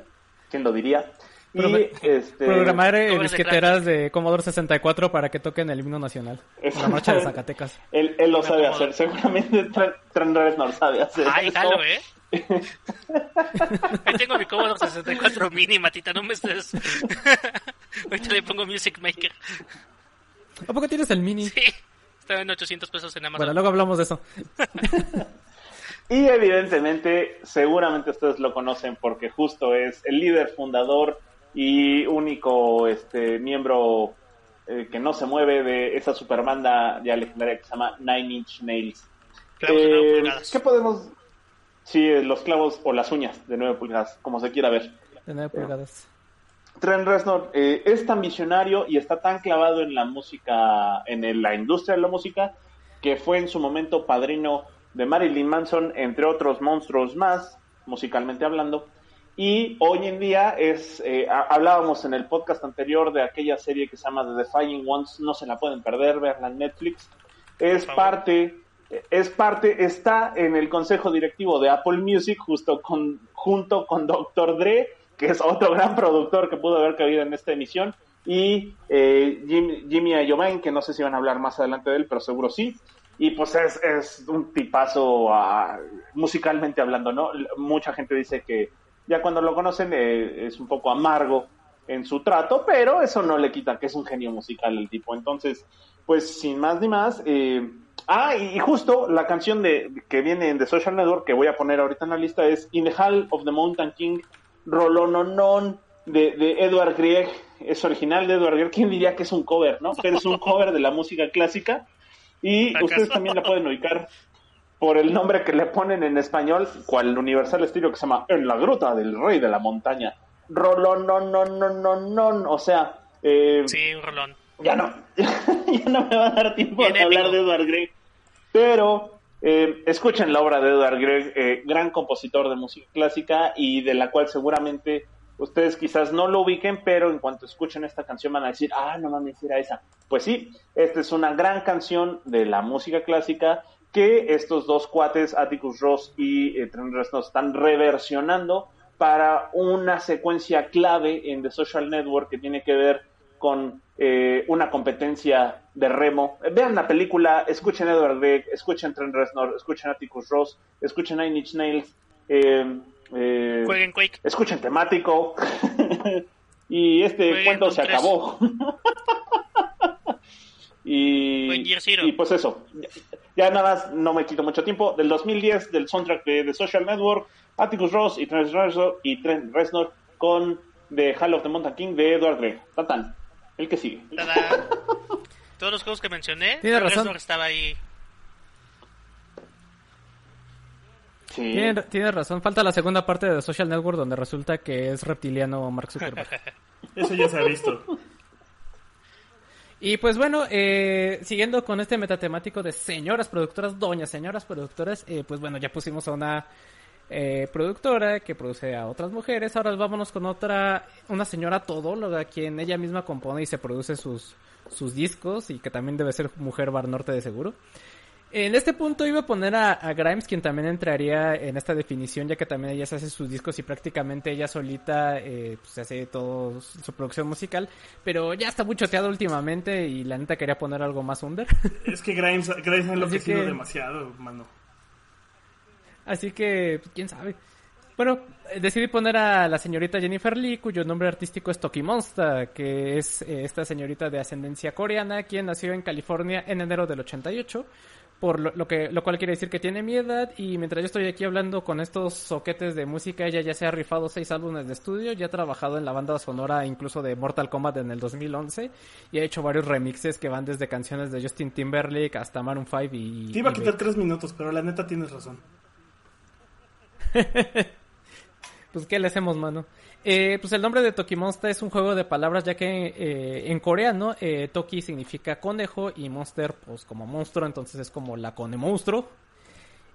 ¿quién lo diría? Y, este, Programar eh, de disqueteras de Commodore 64 para que toquen el himno nacional. La marcha de Zacatecas. Él, él lo sabe hacer, seguramente Trent Trent Reznor sabe hacer Ay, eso. jalo, ¿eh? Ahí tengo mi Commodore 64 mini, Matita, no me estés... Ahorita le pongo Music Maker. ¿A poco tienes el mini? Sí, estaba en 800 pesos en Amazon. Bueno, luego hablamos de eso. Y evidentemente, seguramente ustedes lo conocen porque justo es el líder fundador y único este miembro eh, que no se mueve de esa superbanda ya legendaria que se llama Nine Inch Nails. Clavos de nueve Eh, pulgadas. ¿Qué podemos...? Sí, eh, los clavos o las uñas de 9 pulgadas, como se quiera ver. De 9 pulgadas. Trent Reznor eh, es tan visionario y está tan clavado en la música, en el- la industria de la música, que fue en su momento padrino de Marilyn Manson, entre otros monstruos más, musicalmente hablando. Y hoy en día es, eh, ha- hablábamos en el podcast anterior de aquella serie que se llama The Defying Ones, no se la pueden perder, verla en Netflix. Es parte es parte, está en el consejo directivo de Apple Music justo con, junto con Dr. Dre, que es otro gran productor que pudo haber cabido en esta emisión, y eh, Jim, Jimmy Iovine, que no sé si van a hablar más adelante de él, pero seguro sí. Y pues es, es un tipazo ah, musicalmente hablando, ¿no? Mucha gente dice que ya cuando lo conocen eh, es un poco amargo en su trato, pero eso no le quita que es un genio musical el tipo. Entonces, pues sin más ni más. Eh, ah, y, justo la canción de que viene en The Social Network que voy a poner ahorita en la lista es In the Hall of the Mountain King, Rolononon de, de Edward Grieg. Es original de Edward Grieg. ¿Quién diría que es un cover, no? Pero es un cover de la música clásica. Y ustedes también la pueden ubicar por el nombre que le ponen en español, cual universal estilo que se llama En la gruta del rey de la montaña. Rolón, no, no, no, no, no, o sea... Eh, sí, un rolón. Ya no, ya no me va a dar tiempo de hablar de Edward Grieg, pero eh, escuchen la obra de Edward Grieg, eh, gran compositor de música clásica y de la cual seguramente ustedes quizás no lo ubiquen, pero en cuanto escuchen esta canción van a decir, ah, no mames, era esa. Pues sí, esta es una gran canción de la música clásica que estos dos cuates, Atticus Ross y eh, Trent Reznor, están reversionando para una secuencia clave en The Social Network que tiene que ver con eh, una competencia de remo. Vean la película, escuchen Edward Beck, escuchen Trent Reznor, escuchen Atticus Ross, escuchen Nine Inch Nails, eh, eh, Jueguen Quake. escuchen temático y este cuento se acabó. y, y pues eso, ya, nada más, no me quito mucho tiempo. Del 2010, del soundtrack de The Social Network, Atticus Ross y Trent Reznor, y Trent Reznor con The Hall of the Mountain King de Edward Gregg. Tatan, el que sigue. Todos los juegos que mencioné, Tiene razón. Reznor estaba ahí. Sí. Tienes, razón, falta la segunda parte de The Social Network donde resulta que es reptiliano Mark Zuckerberg. Eso ya se ha visto. Y pues bueno, eh, siguiendo con este metatemático de señoras productoras, doñas señoras productoras, eh, pues bueno, ya pusimos a una eh, productora que produce a otras mujeres. Ahora vámonos con otra, una señora todóloga, quien ella misma compone y se produce sus, sus discos y que también debe ser mujer bar norte de seguro. En este punto iba a poner a, Grimes, quien también entraría en esta definición, ya que también ella se hace sus discos y prácticamente ella solita eh, pues hace todo su producción musical, pero ya está muy choteado últimamente y la neta quería poner algo más under. Es que Grimes, Grimes ha enloquecido demasiado, mano. Así que, pues, quién sabe. Bueno, eh, decidí poner a la señorita Jennifer Lee, cuyo nombre artístico es Toki Monster, que es eh, esta señorita de ascendencia coreana, quien nació en California en enero del 88 por lo, que lo cual quiere decir que tiene mi edad y mientras yo estoy aquí hablando con estos soquetes de música ella ya se ha rifado seis álbumes de estudio ya ha trabajado en la banda sonora incluso de Mortal Kombat en el 2011 y ha hecho varios remixes que van desde canciones de Justin Timberlake hasta Maroon 5 y te iba a quitar tres minutos pero la neta tienes razón. Pues qué le hacemos mano eh, pues el nombre de Toki Monster es un juego de palabras ya que eh, en coreano eh, Toki significa conejo y Monster pues como monstruo, entonces es como la cone monstruo.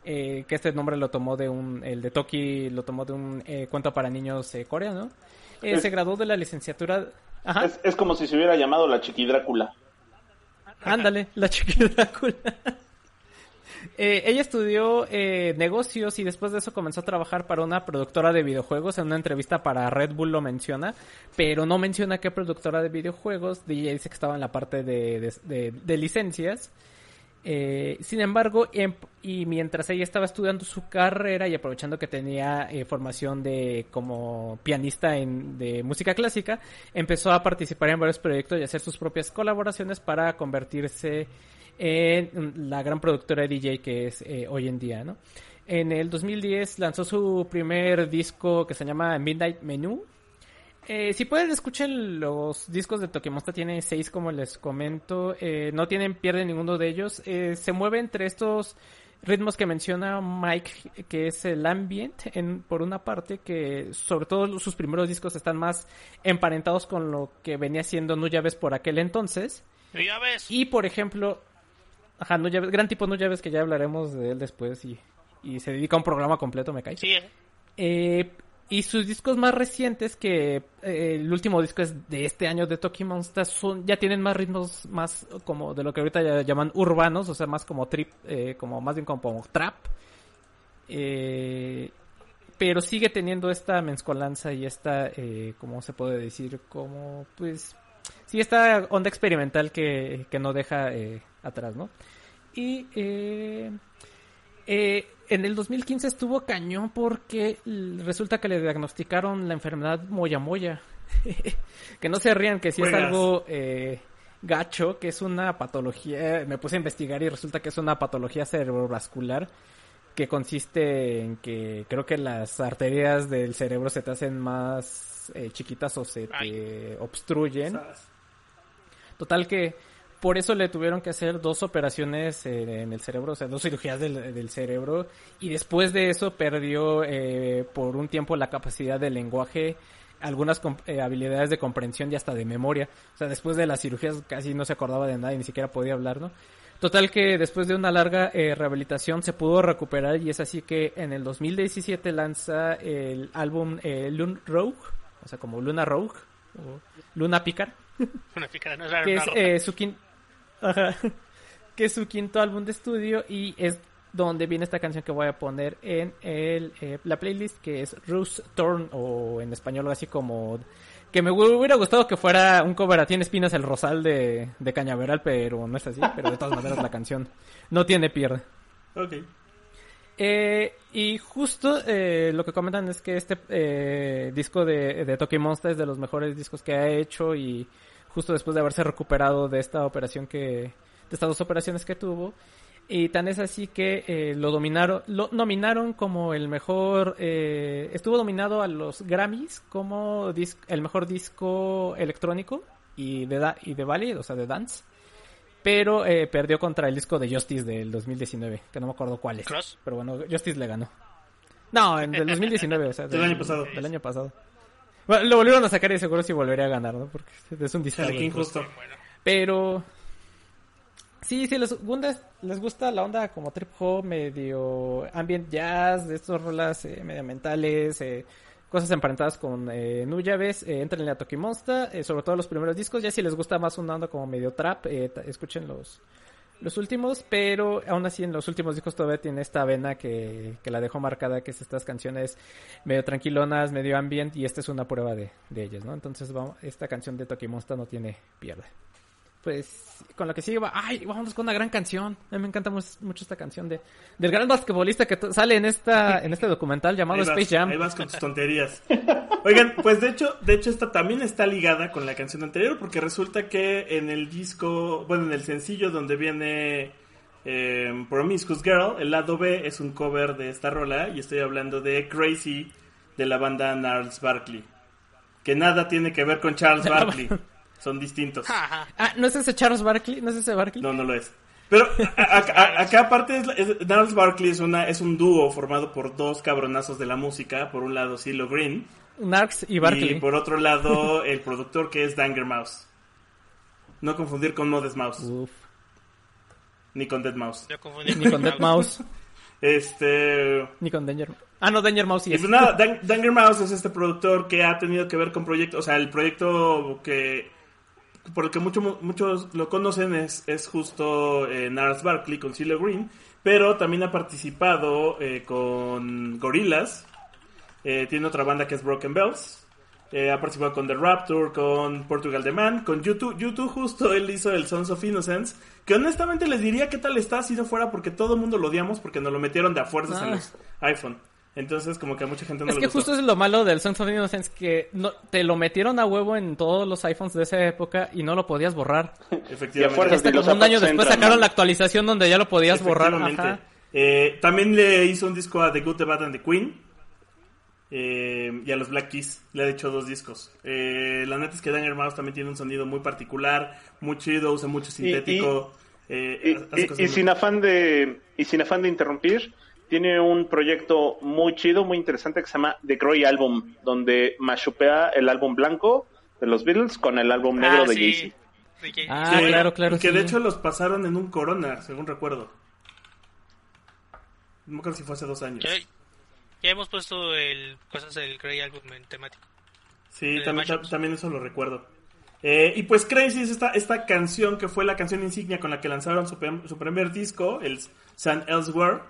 que este nombre lo tomó de un, el de Toki lo tomó de un cuento para niños coreano. se graduó de la licenciatura. Es, es, como si se hubiera llamado la Chiqui Drácula. Ándale, la Chiqui Drácula. Eh, ella estudió eh, negocios y después de eso comenzó a trabajar para una productora de videojuegos. En una entrevista para Red Bull lo menciona, pero no menciona qué productora de videojuegos. ella dice que estaba en la parte de, licencias. Eh, sin embargo, em, y mientras ella estaba estudiando su carrera y aprovechando que tenía formación de como pianista en, de música clásica, empezó a participar en varios proyectos y hacer sus propias colaboraciones para convertirse en la gran productora de DJ que es eh, hoy en día, ¿no? En el 2010 lanzó su primer disco que se llama Midnight Menu. Eh, si pueden escuchen los discos de Tokimonsta, tiene seis como les comento, eh, no tienen pierde ninguno de ellos, se mueve entre estos ritmos que menciona Mike, que es el ambient, en, por una parte, que sobre todo sus primeros discos están más emparentados con lo que venía siendo No Llaves por aquel entonces. Y por ejemplo, Ajá, no gran tipo no llaves que ya hablaremos de él después y, se dedica a un programa completo, me cae. Sí. Eh, Y sus discos más recientes, que eh, el último disco es de este año de Toki Monster, son, ya tienen más ritmos más como de lo que ahorita ya llaman urbanos, o sea, más como trip, eh, como más bien como, trap. Eh, pero sigue teniendo esta mezcolanza y esta, eh, ¿cómo se puede decir? Como, pues, sí, esta onda experimental que, que no deja eh, atrás, ¿no? Y eh, eh, en el 2015 estuvo cañón porque resulta que le diagnosticaron la enfermedad Moya Moya. que no se rían, que si es algo eh, gacho, que es una patología. Me puse a investigar y resulta que es una patología cerebrovascular que consiste en que creo que las arterias del cerebro se te hacen más eh, chiquitas o se te obstruyen. Total que por eso le tuvieron que hacer dos operaciones eh, en el cerebro, o sea, dos cirugías del, del cerebro. Y después de eso perdió eh, por un tiempo la capacidad de lenguaje, algunas eh, habilidades de comprensión y hasta de memoria. O sea, después de las cirugías casi no se acordaba de nada y ni siquiera podía hablar, ¿no? Total que después de una larga eh, rehabilitación se pudo recuperar y es así que en el 2017 lanza el álbum eh, Lun Rogue, o sea, como Luna Rogue, o Luna Picar Una pícara, no es que es eh, su quin- Ajá. que es su quinto álbum de estudio y es donde viene esta canción que voy a poner en el, eh, la playlist que es Rose Thorn o en español así como que me hu- hubiera gustado que fuera un cover a Tiene Espinas el Rosal de, de Cañaveral pero no es así pero de todas maneras la canción no tiene pierde Ok. Eh, y justo eh, lo que comentan es que este eh, disco de, de Toki Monster es de los mejores discos que ha hecho y justo después de haberse recuperado de esta operación que, de estas dos operaciones que tuvo. Y tan es así que eh, lo dominaron, lo nominaron como el mejor, eh, estuvo nominado a los Grammys como el mejor disco electrónico y de, da- y de ballet, o sea, de dance. Pero eh, perdió contra el disco de Justice del 2019, que no me acuerdo cuál es. Cross. Pero bueno, Justice le ganó. No, en del 2019, o sea, Del año pasado. Del año pasado. Bueno, lo volvieron a sacar y seguro sí volvería a ganar, ¿no? Porque es un disco. Injusto. Pero sí, sí les gusta, les gusta la onda como trip hop, medio ambient jazz, de estos rolas eh, medioambientales, eh, cosas emparentadas con eh, Nuyabes, eh, entrenle a Toki Monster, eh, sobre todo los primeros discos, ya si les gusta más una onda como medio trap, eh, escuchen los los últimos, pero aún así en los últimos discos todavía tiene esta vena que, que la dejó marcada, que es estas canciones medio tranquilonas, medio ambient, y esta es una prueba de, de ellas, ¿no? Entonces vamos, esta canción de Toki Monster no tiene pierde. Pues con lo que sigue va, ay, vamos con una gran canción. A mí me encanta mu- mucho esta canción de del gran basquetbolista que sale en esta en este documental llamado vas, Space Jam. ahí vas con tus tonterías. Oigan, pues de hecho, de hecho esta también está ligada con la canción anterior porque resulta que en el disco, bueno, en el sencillo donde viene eh, Promiscuous Girl, el lado B es un cover de esta rola y estoy hablando de Crazy de la banda Gnarls Barkley. Que nada tiene que ver con Charles Barkley. Son distintos. Ah, ¿no es ese Charles Barkley? ¿No es ese Barkley? No, no lo es. Pero a- a- a- acá aparte es, es- Gnarls Barkley es, una, es un dúo formado por dos cabronazos de la música. Por un lado CeeLo Green Narcs y Barkley. y por otro lado el productor que es Danger Mouse. No confundir con Modest Mouse, Uf, ni con Dead Mouse. Yo confundí ni con Dead Mouse, Este... ni con Danger. Ah, no, Danger Mouse sí Y es. pues nada, Dan- Danger Mouse es este productor que ha tenido que ver con proyectos, o sea, el proyecto que por el que mucho- muchos lo conocen es, es justo eh, Nars Barkley con CeeLo Green, pero también ha participado eh, con Gorillaz, eh, tiene otra banda que es Broken Bells, eh, ha participado con The Rapture, con Portugal The Man, con YouTube, YouTube justo él hizo el Sons of Innocence, que honestamente les diría qué tal está si no fuera porque todo el mundo lo odiamos porque nos lo metieron de a fuerzas en Ah. los iPhone. Entonces como que a mucha gente no Es le que gustó. justo es lo malo del Songs of Innocence que no, te lo metieron a huevo en todos los iPhones de esa época y no lo podías borrar. Efectivamente. Hasta como un año después entran, sacaron ¿no? la actualización donde ya lo podías borrar. Efectivamente. Ajá. Eh, también le hizo un disco a The Good, The Bad and The Queen. eh, y a los Black Keys le ha hecho dos discos. Eh, la neta es que Danger Mouse también tiene un sonido muy particular, muy chido, usa mucho sintético. eh, Y, y- muy- sin afán de y sin afán de interrumpir, tiene un proyecto muy chido, muy interesante que se llama The Grey Album, donde mashupea el álbum blanco de los Beatles con el álbum negro Ah, de sí. Jay-Z. Ah, Sí, claro, claro. Que sí. de hecho los pasaron en un Corona, según recuerdo. No me acuerdo si fue hace dos años. Ya hemos puesto el cosas del Grey Album en temático. Sí, también, también eso lo recuerdo. Eh, y pues Crazy es esta, esta canción que fue la canción insignia con la que lanzaron su, su primer disco, el Sun Elsewhere.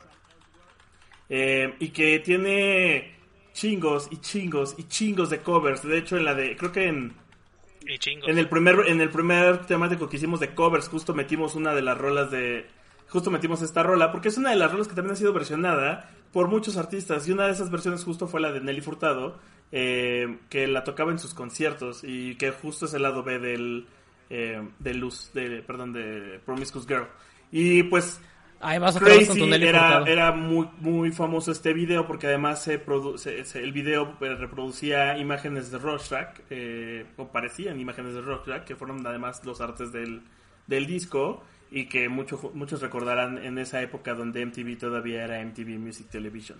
Eh, y que tiene chingos y chingos y chingos de covers. De hecho, en la de, creo que en, Y chingos. en el primer en el primer temático que hicimos de covers justo metimos una de las rolas de justo metimos esta rola porque es una de las rolas que también ha sido versionada por muchos artistas y una de esas versiones justo fue la de Nelly Furtado eh, que la tocaba en sus conciertos y que justo es el lado B del eh, de Luz de perdón de Promiscuous Girl y pues Ahí vas otra vez con Crazy tu Nelly era, era muy, muy famoso este video porque además se produ- se- se- el video eh, reproducía imágenes de Rorschach, eh, o parecían imágenes de Rorschach, que fueron además los artes del, del disco y que mucho- muchos recordarán en esa época donde MTV todavía era MTV Music Television.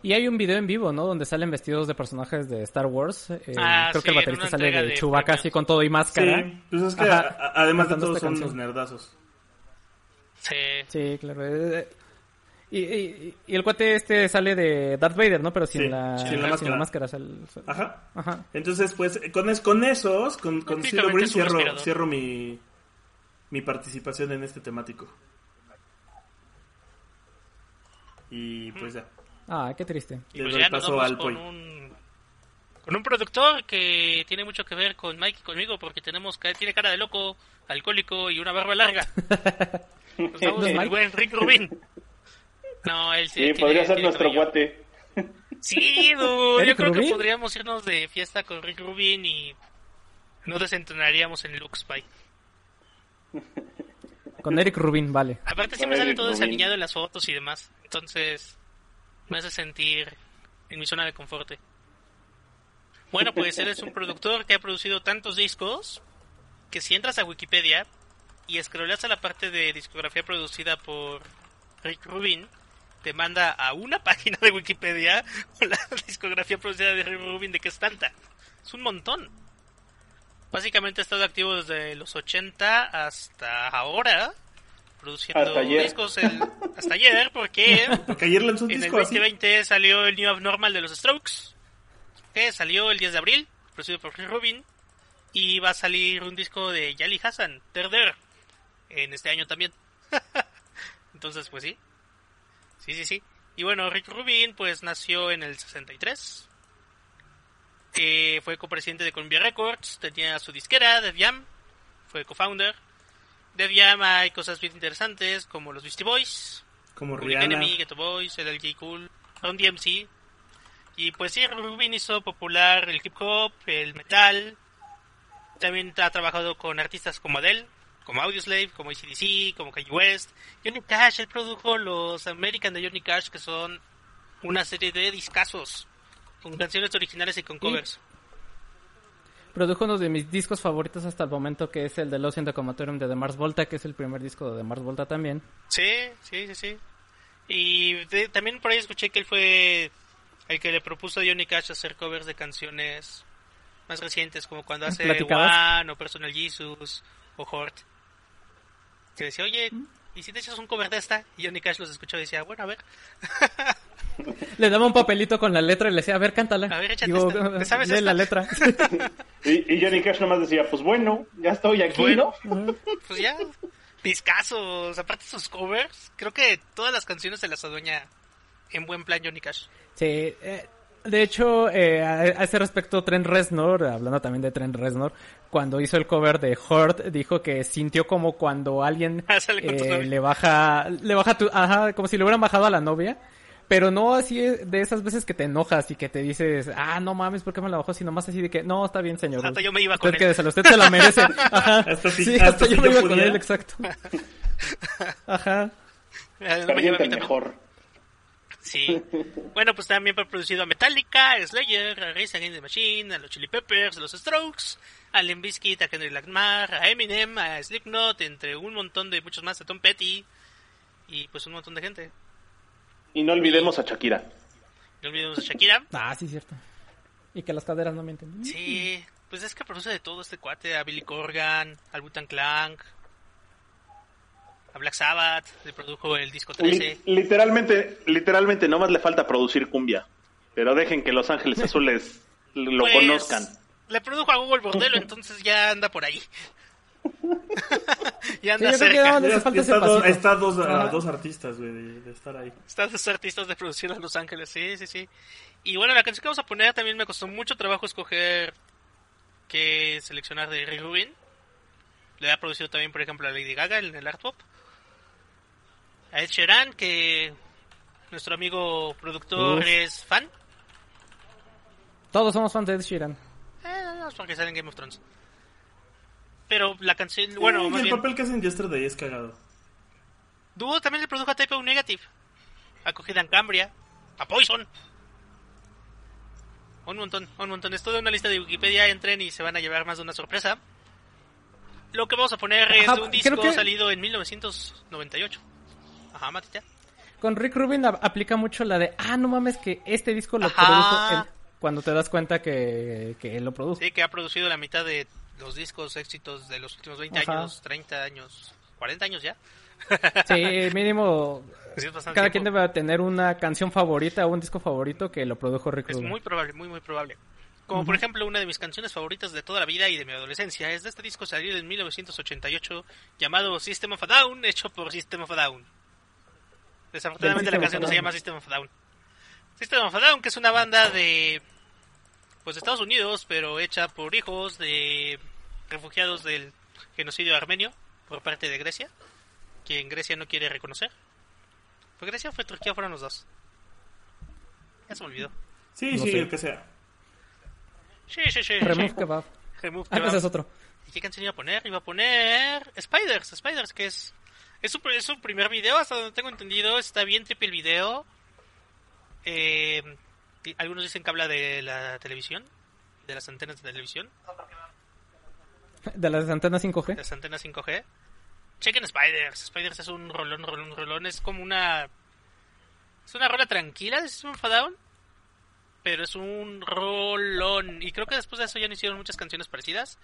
Y hay un video en vivo, ¿no? Donde salen vestidos de personajes de Star Wars. Eh, Ah, creo sí, que el baterista sale de de Chewbacca premios. así con todo y máscara. Sí, pues es que Ajá, además de todos son canción. unos nerdazos. Sí. Sí, claro. eh, Y, y- y el cuate este sale de Darth Vader, ¿no? Pero sin, Sí, la, sin sin la máscara. Ajá. Ajá. Entonces, pues, con, es- con esos, con, con Green cierro, cierro mi, mi participación en este temático. Y pues ya. Ah, qué triste. Y Le pues doy ya nos paso vamos al con un, con un productor que tiene mucho que ver con Mike y conmigo porque tenemos tiene cara de loco, alcohólico y una barba larga. Nos vamos ¿No es con el buen Rick Rubin. No, él sí. Sí, podría ser nuestro guate. Sí, dude, yo ¿Eric creo que podríamos irnos de fiesta con Rick Rubin y no desentonaríamos en Lux Pie. Con Eric Rubin, vale. Aparte siempre sale todo Rubin. desaliñado en las fotos y demás. Entonces me hace sentir en mi zona de confort. Bueno, pues él es un productor que ha producido tantos discos que si entras a Wikipedia y scrolleas a la parte de discografía producida por Rick Rubin, te manda a una página de Wikipedia con la discografía producida de Rick Rubin de que es tanta. Es un montón. Básicamente ha estado activo desde los 80 hasta ahora, produciendo Hasta ayer. discos el- hasta ayer, porque Porque ayer lanzó un en el disco así. 2020 salió el New Abnormal de los Strokes, que salió el 10 de abril, producido por Rick Rubin, y va a salir un disco de Yali Hassan, Terder, en este año también. Entonces, pues sí. Sí, sí, sí. Y bueno, Rick Rubin, pues nació en el 63. Eh, fue copresidente de Columbia Records, tenía su disquera, Def Jam, fue co-founder. Def Jam hay cosas bien interesantes como los Beastie Boys, Como Rihanna. Enemy, Ghetto Boys, LLJ Cool, Ron DMC. Y pues sí, Rubin hizo popular el hip hop, el metal. También ha trabajado con artistas como Adele, como Audioslave, como ACDC, como Kanye West. Johnny Cash, él produjo los American de Johnny Cash, que son una serie de discazos, con canciones originales y con covers. Produjo uno de mis discos favoritos hasta el momento, que es el de Los Comatorium de The Mars Volta, que es el primer disco de The Mars Volta también. Sí, sí, sí, sí. Y de- también por ahí escuché que él fue el que le propuso a Johnny Cash hacer covers de canciones más recientes, como cuando hace. One o Personal Jesus o Hort. Que decía, oye, ¿y si te echas un cover de esta? Y Johnny Cash los escuchó y decía, bueno, a ver, Le daba un papelito con la letra y le decía, a ver, cántala. A ver, échate esta. ¿Te sabes esta? la letra. Y, y Johnny Cash nomás decía, pues bueno, ya estoy aquí, Bueno. ¿no? pues ya, discazos. Aparte de sus covers, creo que todas las canciones se las adueña en buen plan Johnny Cash. Sí, eh, de hecho, eh, a, a ese respecto, Trent Reznor, hablando también de Trent Reznor, cuando hizo el cover de Hurt, dijo que sintió como cuando alguien Ah, eh, le baja, le baja tu, ajá, como si le hubieran bajado a la novia. Pero no así de esas veces que te enojas y que te dices, ah, no mames, ¿por qué me la bajó? Sino más así de que, no, está bien, señor. Hasta yo me iba Usted con él. quédesela, usted se la merece. Ajá. Hasta si- sí, hasta hasta, si yo me yo iba con él, exacto. Ajá. No me lleva a mí mejor. Sí. Bueno, pues también ha producido a Metallica, a Slayer, a Race Against the Machine, a los Chili Peppers, a los Strokes, a Limp Bizkit, a Kendrick Lamar, a Eminem, a Slipknot, entre un montón de muchos más, a Tom Petty y pues un montón de gente. Y no olvidemos a Shakira. No olvidemos a Shakira. Ah, sí, cierto. Y que las caderas no mienten. Sí, pues es que produce de todo este cuate, a Billy Corgan, al Butan Clank. A Black Sabbath, le produjo el disco 13. Li- literalmente, literalmente, nomás le falta producir cumbia. Pero dejen que Los Ángeles Azules lo Pues, conozcan. Le produjo a Google Bordelo, entonces ya anda por ahí. ya anda que cerca. está, dos, está dos, a- Ajá. dos artistas, güey, de, de estar ahí. Están los artistas de producción en Los Ángeles, sí, sí, sí. Y bueno, la canción que vamos a poner también me costó mucho trabajo escoger qué seleccionar de Rick Rubin. Le ha producido también, por ejemplo, a Lady Gaga en el art pop. A Ed Sheeran, que nuestro amigo productor Uf. es fan. Todos somos fans de Ed Sheeran. Eh, no porque sale en Game of Thrones. Pero la canción, bueno, Eh, y más el bien, papel que hacen Yesterday es cagado. Dúo también le produjo a Type O Negative. Acogida en Cambria. A Poison. Un montón, un montón. Es toda una lista de Wikipedia. Entren y se van a llevar más de una sorpresa. Lo que vamos a poner es Ajá, un disco que- salido en 1998. Ajá, Matita. Con Rick Rubin aplica mucho la de, ah, no mames, que este disco lo Ajá. produjo él. Cuando te das cuenta que, que él lo produjo. Sí, que ha producido la mitad de los discos éxitos de los últimos 20 Ajá. años, 30 años, 40 años ya. Sí, mínimo. Sí, es Cada tiempo. quien debe tener una canción favorita o un disco favorito que lo produjo Rick Es Rubin. muy probable, muy, muy probable. Como por ejemplo, una de mis canciones favoritas de toda la vida y de mi adolescencia es de este disco salido en 1988 llamado System of a Down, hecho por System of a Down. Desafortunadamente la canción no se llama System of a Down. System of a Down, que es una banda de pues de Estados Unidos, pero hecha por hijos de refugiados del genocidio armenio por parte de Grecia, quien Grecia no quiere reconocer. ¿Fue Grecia o fue Turquía? Fueron los dos. Ya se me olvidó. Sí, No sí, sé. el que sea. Sí, sí, sí. Remove sí. Kebab. Remove Ah, Kebab. ese es otro. ¿Y qué canción iba a poner? Iba a poner Spiders, Spiders, que es es su, es su primer video, hasta donde tengo entendido, está bien triple el video. Eh, algunos dicen que habla de la televisión, de las antenas de televisión, De las antenas de 5G. las antenas 5G. Chequen Spiders, Spiders es un rolón, rolón, rolón, es como una... Es una rola tranquila de System of a Down, pero es un rolón. Y creo que después de eso ya no hicieron muchas canciones parecidas.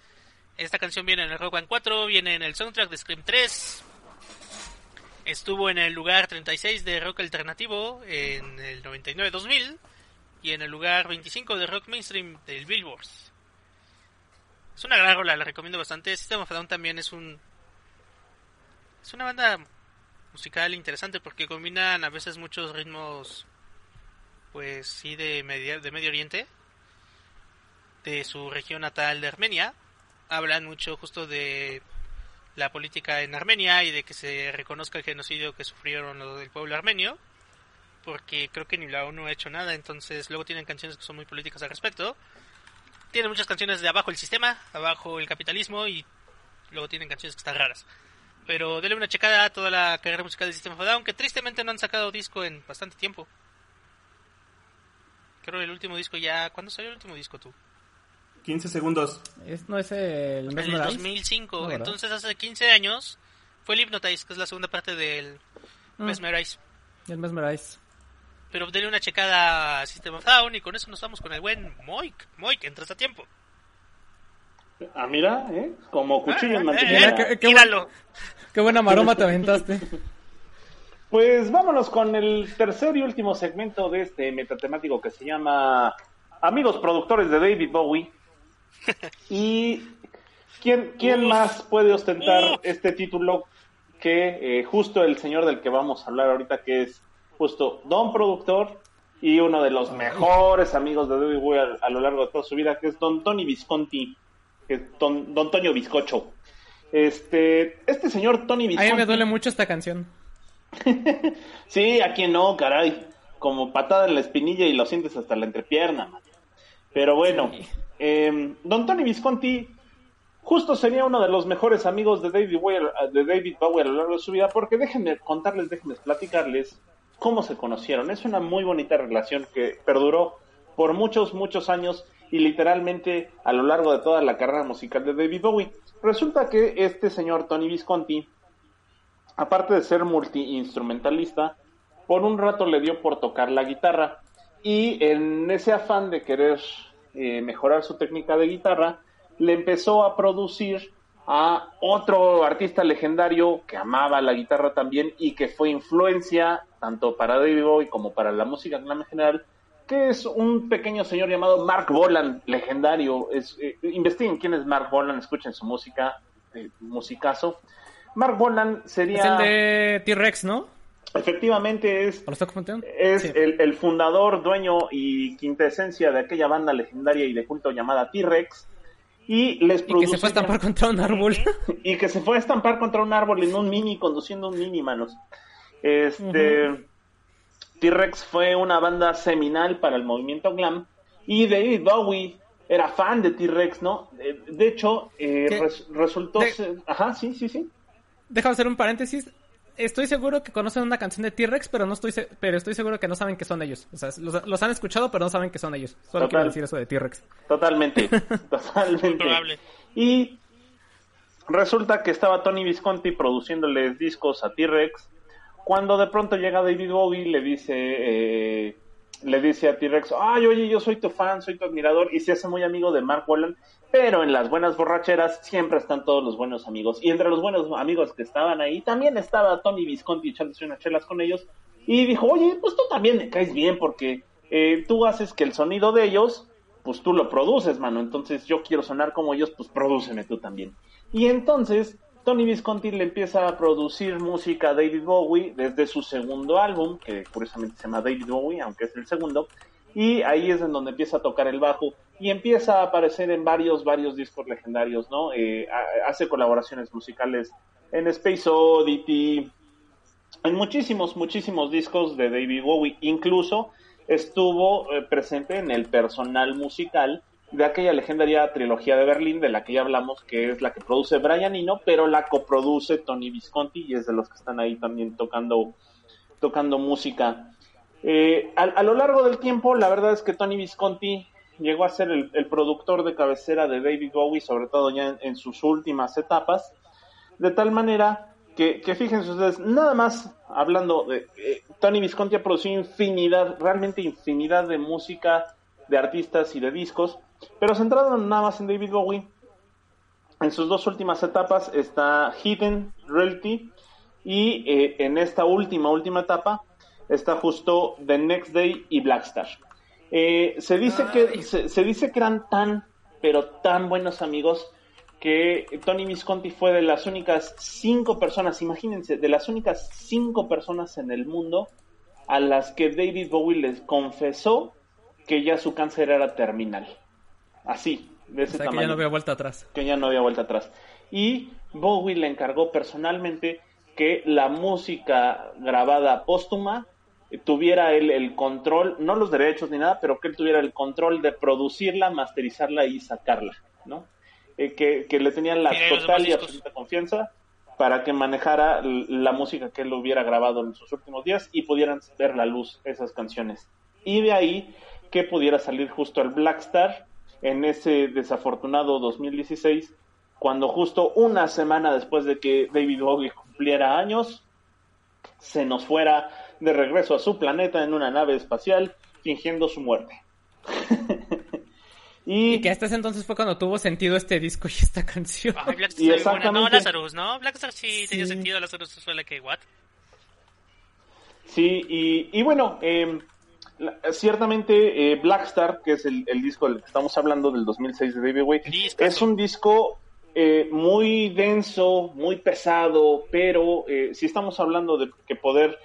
Esta canción viene en el Rock Band 4, viene en el soundtrack de Scream 3. Estuvo en el lugar 36 de Rock Alternativo en el 99-2000 y en el lugar 25 de Rock Mainstream del Billboard. Es una gran rola, la recomiendo bastante. System of Down también es un... Es una banda musical interesante porque combinan a veces muchos ritmos pues sí de medio, de Medio Oriente de su región natal de Armenia hablan mucho justo de la política en Armenia y de que se reconozca el genocidio que sufrieron los del pueblo armenio porque creo que ni la ONU ha hecho nada entonces luego tienen canciones que son muy políticas al respecto tienen muchas canciones de abajo el sistema abajo el capitalismo y luego tienen canciones que están raras pero denle una checada a toda la carrera musical de System of a Down, que tristemente no han sacado disco en bastante tiempo. Creo el último disco ya... ¿Cuándo salió el último disco tú? 15 segundos. Es, ¿No es el En el Mesmerize? 2005. No, ¿verdad? Entonces hace 15 años fue el Hypnotize, que es la segunda parte del Mm. Mesmerize. El Mesmerize. Pero denle una checada a System of Down y con eso nos vamos con el buen Moik. Moik, entras a tiempo. Ah, mira, ¿eh? Como cuchillo en Eh, mantequilla. eh, qué- qué míralo. Qué buena maroma te aventaste. Pues vámonos con el tercer y último segmento de este metatemático que se llama Amigos Productores de David Bowie. Y ¿quién, quién más puede ostentar este título que eh, justo el señor del que vamos a hablar ahorita, que es justo Don Productor y uno de los mejores amigos de David Bowie a, a lo largo de toda su vida, que es Don Tony Visconti, que es Don, Don Toño Bizcocho. Este, este señor Tony A Visconti. mí me duele mucho esta canción. Sí, a quien no, caray. Como patada en la espinilla y lo sientes hasta la entrepierna. man. Pero bueno, eh, Don Tony Visconti justo sería uno de los mejores amigos de David, Bowie, de David Bowie a lo largo de su vida, porque déjenme contarles, déjenme platicarles cómo se conocieron. Es una muy bonita relación que perduró por muchos, muchos años y literalmente a lo largo de toda la carrera musical de David Bowie. Resulta que este señor Tony Visconti aparte de ser multiinstrumentalista, por un rato le dio por tocar la guitarra y en ese afán de querer eh, mejorar su técnica de guitarra, le empezó a producir a otro artista legendario que amaba la guitarra también y que fue influencia tanto para David Bowie como para la música en general, que es un pequeño señor llamado Mark Bolan, legendario. Es, eh, investiguen quién es Mark Bolan, escuchen su música, eh, musicazo. Mark Bolan sería... Es el de T-Rex, ¿no? Efectivamente es, es Sí. el, el fundador, dueño y quintesencia de aquella banda legendaria y de culto llamada T-Rex. Y les Y que se fue a producía- estampar contra un árbol. y que se fue a estampar contra un árbol en un mini, conduciendo un mini, manos. Este. T-Rex fue una banda seminal para el movimiento glam. Y David Bowie era fan de T-Rex, ¿no? De hecho, eh, resultó De- ser- Ajá, sí, sí, sí. Déjame hacer un paréntesis. Estoy seguro que conocen una canción de T-Rex, pero no estoy se- pero estoy seguro que no saben que son ellos. O sea, los, los han escuchado, pero no saben que son ellos. Solo Total. quiero decir eso de T-Rex. Totalmente, totalmente. Probable. Y resulta que estaba Tony Visconti produciéndoles discos a T-Rex. Cuando de pronto llega David Bowie, le dice, eh, le dice a T-Rex, ay, oye, yo soy tu fan, soy tu admirador, y se hace muy amigo de Mark Bolan. Pero en las buenas borracheras siempre están todos los buenos amigos. Y entre los buenos amigos que estaban ahí, también estaba Tony Visconti echándose unas chelas con ellos. Y dijo, oye, pues tú también me caes bien porque eh, tú haces que el sonido de ellos, pues tú lo produces, mano. Entonces yo quiero sonar como ellos, pues prodúceme tú también. Y entonces Tony Visconti le empieza a producir música a David Bowie desde su segundo álbum, que curiosamente se llama David Bowie, aunque es el segundo. Y ahí es en donde empieza a tocar el bajo y empieza a aparecer en varios, varios discos legendarios, ¿no? Eh, ha- hace colaboraciones musicales en Space Oddity, en muchísimos, muchísimos discos de David Bowie. Incluso estuvo eh, presente en el personal musical de aquella legendaria trilogía de Berlín de la que ya hablamos, que es la que produce Brian Eno, pero la coproduce Tony Visconti y es de los que están ahí también tocando, tocando música. Eh, a, a lo largo del tiempo, la verdad es que Tony Visconti llegó a ser el, productor de cabecera de David Bowie, sobre todo ya en, sus últimas etapas, de tal manera que, que fíjense ustedes, nada más hablando de eh, Tony Visconti ha producido infinidad, realmente infinidad de música, de artistas y de discos, pero centrado nada más en David Bowie, en sus dos últimas etapas está Hidden Reality y eh, en esta última, última etapa está justo The Next Day y Blackstar. Eh, se dice que se, se dice que eran tan, pero tan buenos amigos que Tony Visconti fue de las únicas cinco personas, imagínense, de las únicas cinco personas en el mundo a las que David Bowie les confesó que ya su cáncer era terminal. Así, de O ese sea, que ya no veo vuelta atrás. que ya no había vuelta atrás. Y Bowie le encargó personalmente que la música grabada póstuma tuviera él el control, no los derechos ni nada, pero que él tuviera el control de producirla, masterizarla y sacarla, ¿no? Eh, que, que le tenían la total y absoluta confianza para que manejara la música que él hubiera grabado en sus últimos días y pudieran ver la luz esas canciones. Y de ahí que pudiera salir justo el Black Star en ese desafortunado 2016, cuando justo una semana después de que David Bowie cumpliera años, se nos fuera de regreso a su planeta en una nave espacial fingiendo su muerte. y Y que hasta ese entonces fue cuando tuvo sentido este disco y esta canción. Ay, Blackstar Y buena. No, exactamente- Lazarus, ¿no? Blackstar sí, tenía Sí. sentido, Lazarus fue la que, ¿what? Sí, y, y bueno, eh, la- ciertamente eh, Blackstar, que es el, el disco del que estamos hablando del 2006 de David Discazo. es un disco eh, muy denso, muy pesado, pero eh, si estamos hablando de que poder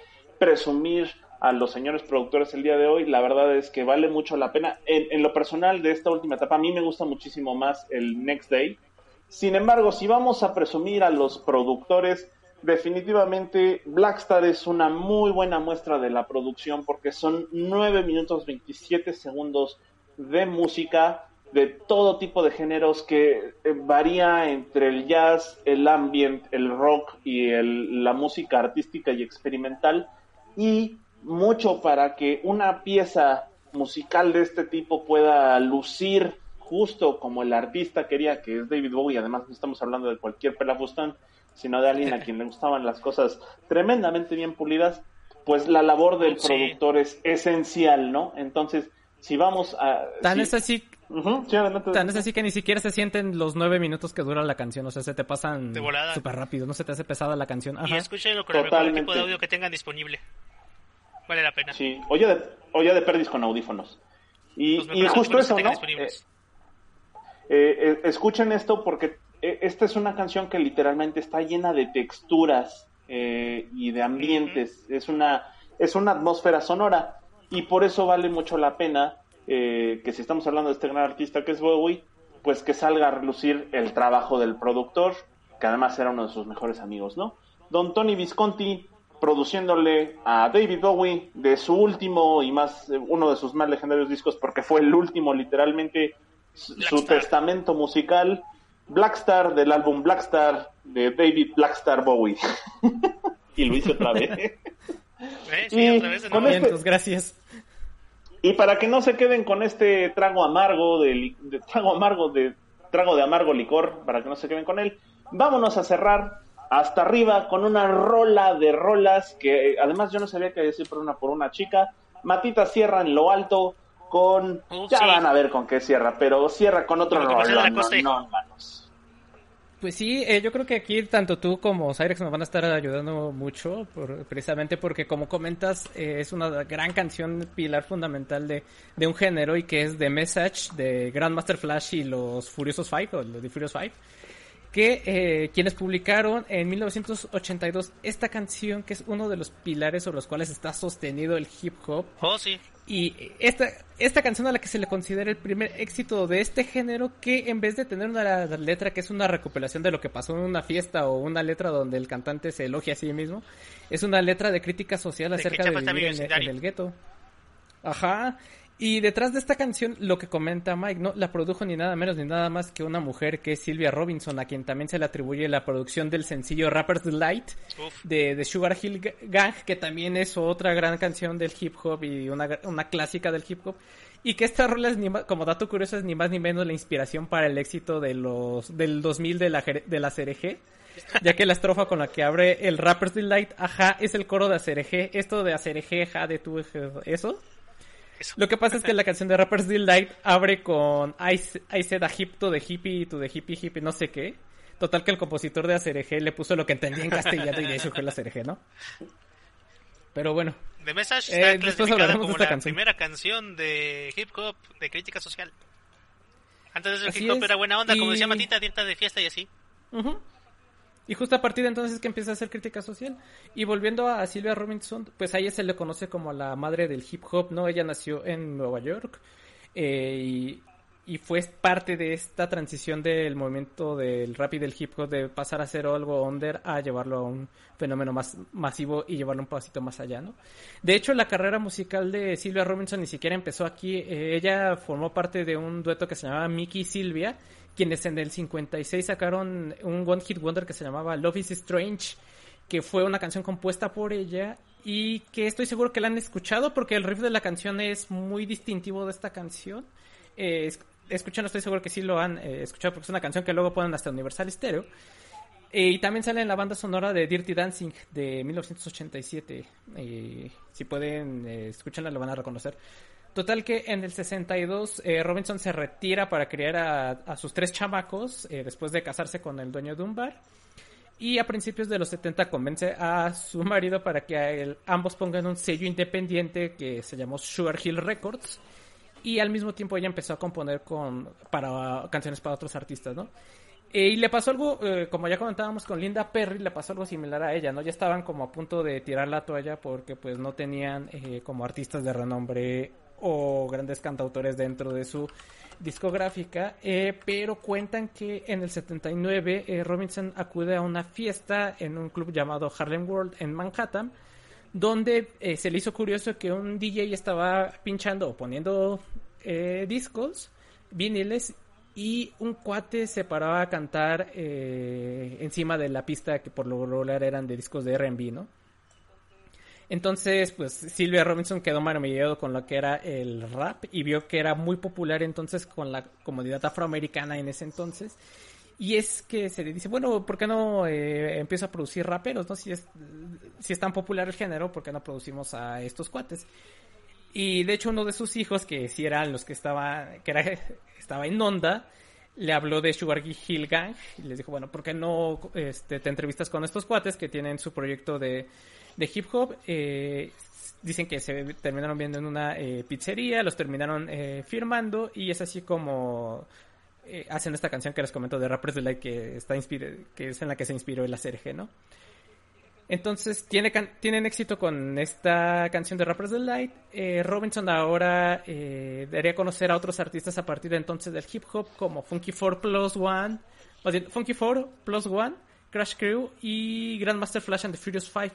presumir a los señores productores el día de hoy, la verdad es que vale mucho la pena. En, en lo personal de esta última etapa, a mí me gusta muchísimo más el Next Day. Sin embargo, si vamos a presumir a los productores, definitivamente Blackstar es una muy buena muestra de la producción porque son 9 minutos 27 segundos de música de todo tipo de géneros que eh, varía entre el jazz, el ambient, el rock y el- la música artística y experimental y mucho para que una pieza musical de este tipo pueda lucir justo como el artista quería, que es David Bowie, además no estamos hablando de cualquier pelafustán, sino de alguien a quien le gustaban las cosas tremendamente bien pulidas, pues la labor del Sí. productor es esencial, ¿no? Entonces, si vamos a... Tan si- es así, Ujú, sí, adelante. tan es así que ni siquiera se sienten los nueve minutos que dura la canción, o sea, se te pasan súper rápido, no se te hace pesada la canción. Y Ajá. escúchenlo con el equipo de audio que tengan disponible. Vale la pena. Sí, o ya de, o ya de perdis con audífonos. Y, y justo eso, ¿no? disponibles. Eh, eh, escuchen esto porque eh, esta es una canción que literalmente está llena de texturas eh, y de ambientes. Es una es una atmósfera sonora y por eso vale mucho la pena eh, que si estamos hablando de este gran artista que es Bowie, pues que salga a relucir el trabajo del productor, que además era uno de sus mejores amigos, ¿no? Don Tony Visconti produciéndole a David Bowie de su último y más eh, uno de sus más legendarios discos porque fue el último literalmente su su Blackstar. testamento musical Blackstar del álbum Blackstar de David Blackstar Bowie y lo hice otra vez ¿Eh? Sí, Y otra vez de con este- Vientos, gracias. y para que no se queden con este trago amargo de, li- de trago amargo de trago de amargo licor, para que no se queden con él, vámonos a cerrar hasta arriba con una rola de rolas que además yo no sabía qué decir por una por una chica. Matita cierra en lo alto con Uh, ya sí. van a ver con qué cierra, pero cierra con otro rolón, no, no. Pues sí, eh, yo creo que aquí tanto tú como Cyrex nos van a estar ayudando mucho, por- precisamente porque como comentas, eh, es una gran canción pilar fundamental de, de un género y que es The Message de Grandmaster Flash y los Furiosos Five, o los The Furious Five, que eh, quienes publicaron en 1982 esta canción que es uno de los pilares sobre los cuales está sostenido el hip hop Oh, sí. y esta, esta canción a la que se le considera el primer éxito de este género, que en vez de tener una letra que es una recopilación de lo que pasó en una fiesta o una letra donde el cantante se elogia a sí mismo, es una letra de crítica social De acerca de falta vivir en, en el gueto. Ajá. Y detrás de esta canción, lo que comenta Mike, no la produjo ni nada menos ni nada más que una mujer que es Silvia Robinson, a quien también se le atribuye la producción del sencillo Rapper's Delight de, de Sugar Hill Ga- Gang, que también es otra gran canción del hip hop y una, una clásica del hip hop. Y que esta rola es ni más- como dato curioso es ni más ni menos la inspiración para el éxito de los del 2000 de la de la CRG. Ya que la estrofa con la que abre el Rapper's Delight, ajá, es el coro de ACRG. Esto de ACRG, ja, de tu, eso. Eso. Lo que pasa es que la canción de Rapper's Delight abre con I, I said a hip to the hippie to the hippie hippie no sé qué. Total que el compositor de ACRG le puso lo que entendía en castellano y de ahí surgió la ACRG, ¿no? Pero bueno, The Message Eh, está después clasificada hablaremos de como esta la canción. primera canción de hip hop de crítica social. Antes de eso el Así hip hop es, era buena onda, como y- decía Matita, dieta de fiesta y así. Ujú. Y justo a partir de entonces que empieza a hacer crítica social. Y volviendo a Silvia Robinson, pues a ella se le conoce como la madre del hip hop, ¿no? Ella nació en Nueva York eh, y, fue parte de esta transición del movimiento del rap y del hip hop de pasar a ser algo under a llevarlo a un fenómeno más masivo y llevarlo un pasito más allá, ¿no? De hecho, la carrera musical de Silvia Robinson ni siquiera empezó aquí. Eh, ella formó parte de un dueto que se llamaba Mickey Silvia, quienes en el 56 sacaron un One Hit Wonder que se llamaba Love is Strange, que fue una canción compuesta por ella y que estoy seguro que la han escuchado porque el riff de la canción es muy distintivo de esta canción. Eh, es- escuchando, estoy seguro que sí lo han eh, escuchado porque es una canción que luego ponen hasta Universal Stereo. Eh, y también sale en la banda sonora de Dirty Dancing de 1987. Eh, si pueden, escúchenla, lo van a reconocer. Total que en el 62 eh, Robinson se retira para criar a, sus tres chamacos eh, después de casarse con el dueño de un bar. Y a principios de los 70 convence a su marido para que a él- ambos pongan un sello independiente que se llamó Sugar Hill Records. Y al mismo tiempo ella empezó a componer con, para canciones para otros artistas, ¿no? Eh, y le pasó algo, eh, como ya comentábamos con Linda Perry, le pasó algo similar a ella, ¿no? Ya estaban como a punto de tirar la toalla porque pues no tenían como artistas de renombre o grandes cantautores dentro de su discográfica, eh, pero cuentan que en el 79 eh, Robinson acude a una fiesta en un club llamado Harlem World en Manhattan, donde eh, se le hizo curioso que un DJ estaba pinchando o poniendo eh, discos, viniles, y un cuate se paraba a cantar eh, encima de la pista que por lo regular eran de discos de R&B, ¿no? Entonces, pues Silvia Robinson quedó maravillado con lo que era el rap y vio que era muy popular entonces con la comunidad afroamericana en ese entonces. Y es que se le dice, bueno, ¿por qué no eh, empiezo a producir raperos, no? Si es, si es tan popular el género, ¿por qué no producimos a estos cuates? Y de hecho uno de sus hijos, que sí eran los que estaba, que era, estaba en onda, le habló de Sugar Hill Gang y les dijo, bueno, ¿por qué no este, te entrevistas con estos cuates que tienen su proyecto de, de hip hop? Eh, dicen que se terminaron viendo en una eh, pizzería, los terminaron eh, firmando y es así como hacen esta canción que les comento de Rappers Delight que está que es en la que se inspiró el ACRG, ¿no? Entonces tiene tienen éxito con esta canción de Rappers Delight. Robinson ahora daría a conocer a otros artistas a partir de entonces del hip hop como Funky 4 Plus One, Funky 4 Plus One, Crash Crew y Grandmaster Flash and the Furious 5.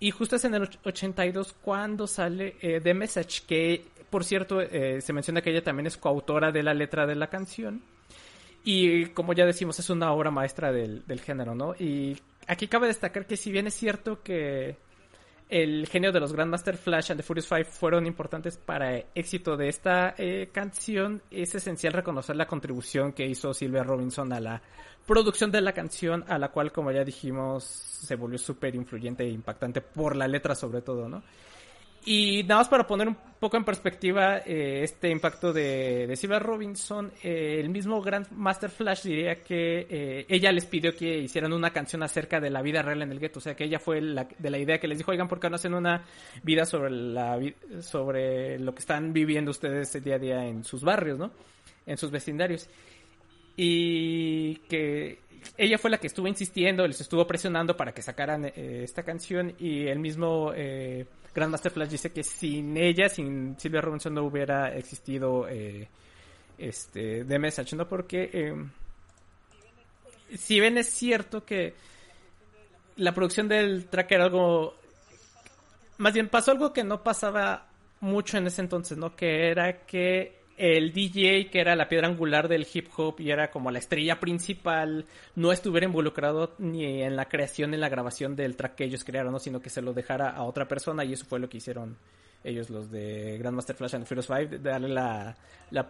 Y justo es en el 82 cuando sale eh, The Message, que por cierto eh, se menciona que ella también es coautora de la letra de la canción. Y como ya decimos, es una obra maestra del, del género, ¿no? Y aquí cabe destacar que si bien es cierto que el genio de los Grandmaster Flash and the Furious Five fueron importantes para el éxito de esta eh, canción, es esencial reconocer la contribución que hizo Silvia Robinson a la producción de la canción, a la cual, como ya dijimos, se volvió súper influyente e impactante por la letra sobre todo, ¿no? Y nada más para poner un poco en perspectiva eh, este impacto de, de Robinson, eh, el mismo Grandmaster Flash diría que eh, ella les pidió que hicieran una canción acerca de la vida real en el gueto, o sea que ella fue la, de la idea que les dijo, oigan, ¿por qué no hacen una vida sobre, la, sobre lo que están viviendo ustedes día a día en sus barrios, ¿no? En sus vecindarios. Y que ella fue la que estuvo insistiendo, les estuvo presionando para que sacaran esta canción y el mismo... Grandmaster Flash dice que sin ella, sin Silvia Robinson, no hubiera existido eh, este The Message, ¿no? Porque eh, si bien es cierto que la producción del track era algo... Más bien pasó algo que no pasaba mucho en ese entonces, ¿no? Que era que el DJ, que era la piedra angular del hip hop y era como la estrella principal, no estuviera involucrado ni en la creación ni en la grabación del track que ellos crearon, ¿no? sino que se lo dejara a otra persona y eso fue lo que hicieron ellos, los de Grandmaster Flash and Furious 5, darle la,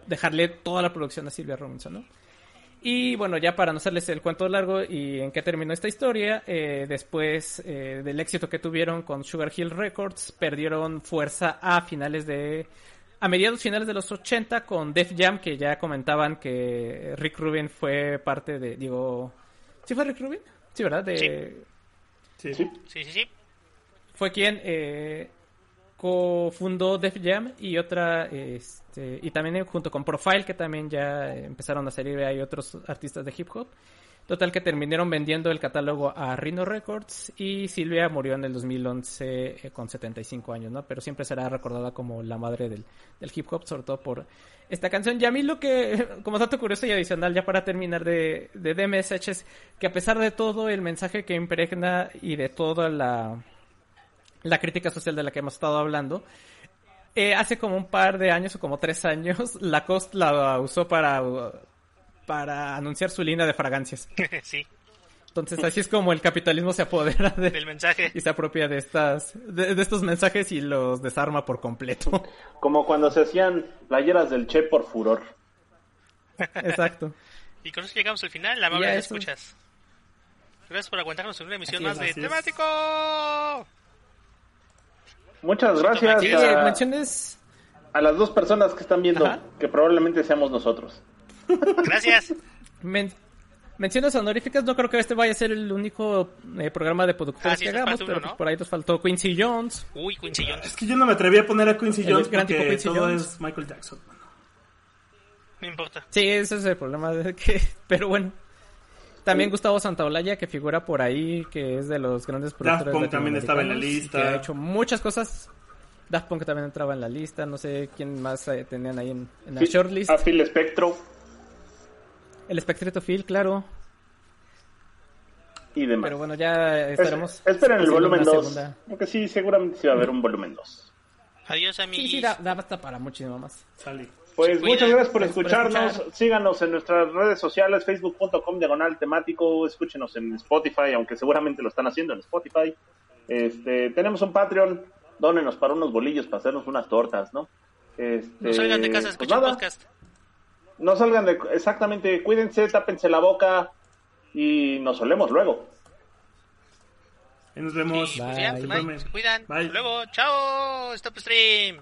dejarle toda la producción a Silvia Robinson, ¿no? Y bueno, ya para no hacerles el cuento largo y en qué terminó esta historia, eh, después eh, del éxito que tuvieron con Sugar Hill Records, perdieron fuerza a finales de a mediados finales de los 80 con Def Jam, que ya comentaban que Rick Rubin fue parte de, digo, ¿sí fue Rick Rubin? Sí, ¿verdad? De... Sí. Sí. sí, sí, Fue quien eh, cofundó Def Jam y otra, este, y también junto con Profile, que también ya empezaron a salir, hay otros artistas de hip hop. Total que terminaron vendiendo el catálogo a Rhino Records y Silvia murió en el 2011 eh, con 75 años, ¿no? Pero siempre será recordada como la madre del, hip hop, sobre todo por esta canción. Y a mí lo que, como dato curioso y adicional, ya para terminar de, DMSH, es que a pesar de todo el mensaje que impregna y de toda la, la crítica social de la que hemos estado hablando, eh, hace como un par de años o como tres años, Lacoste la usó para para anunciar su línea de fragancias. sí. Entonces así es como el capitalismo se apodera del mensaje y se apropia de estas de, estos mensajes y los desarma por completo. Como cuando se hacían playeras del Che por furor. Exacto. Y con eso llegamos al final, la amable escuchas. Gracias por aguantarnos en una emisión más de temático. Muchas gracias a, menciones... a las dos personas que están viendo, que probablemente seamos nosotros. Gracias. menciones honoríficas, no creo que este vaya a ser el único eh, programa de productores ah, que hagamos, pero pues por ahí nos faltó Quincy Jones. Uy, Quincy Jones. Es que yo no me atreví a poner a Quincy Jones porque todo es Michael Jackson. No importa. Sí, ese es el problema de que, pero bueno. También Gustavo Santaolalla, que figura por ahí, que es de los grandes productores. Daft Punk también estaba en la lista. Que ha hecho muchas cosas. Daft Punk también entraba en la lista. No sé quién más eh, tenían ahí en, en la shortlist. A Phil Spectro. El Spectreto Phil, claro. Y demás. Pero bueno, ya estaremos. esperen el volumen 2. Aunque sí, seguramente sí va a haber un volumen 2. Adiós, amigos. Sí, sí, da, da hasta para muchísimo más. Pues muchas gracias por escucharnos. Síganos en nuestras redes sociales, facebook.com diagonal temático. Escúchenos en Spotify, aunque seguramente lo están haciendo en Spotify. Este, tenemos un Patreon. Dónenos para unos bolillos, para hacernos unas tortas, ¿no? Este, no salgan de casa, pues escuchen podcast. No salgan de... Exactamente, cuídense, tápense la boca y nos solemos luego. nos vemos. Bye. Bye. Se cuidan. Bye. luego. Chao. Stop stream.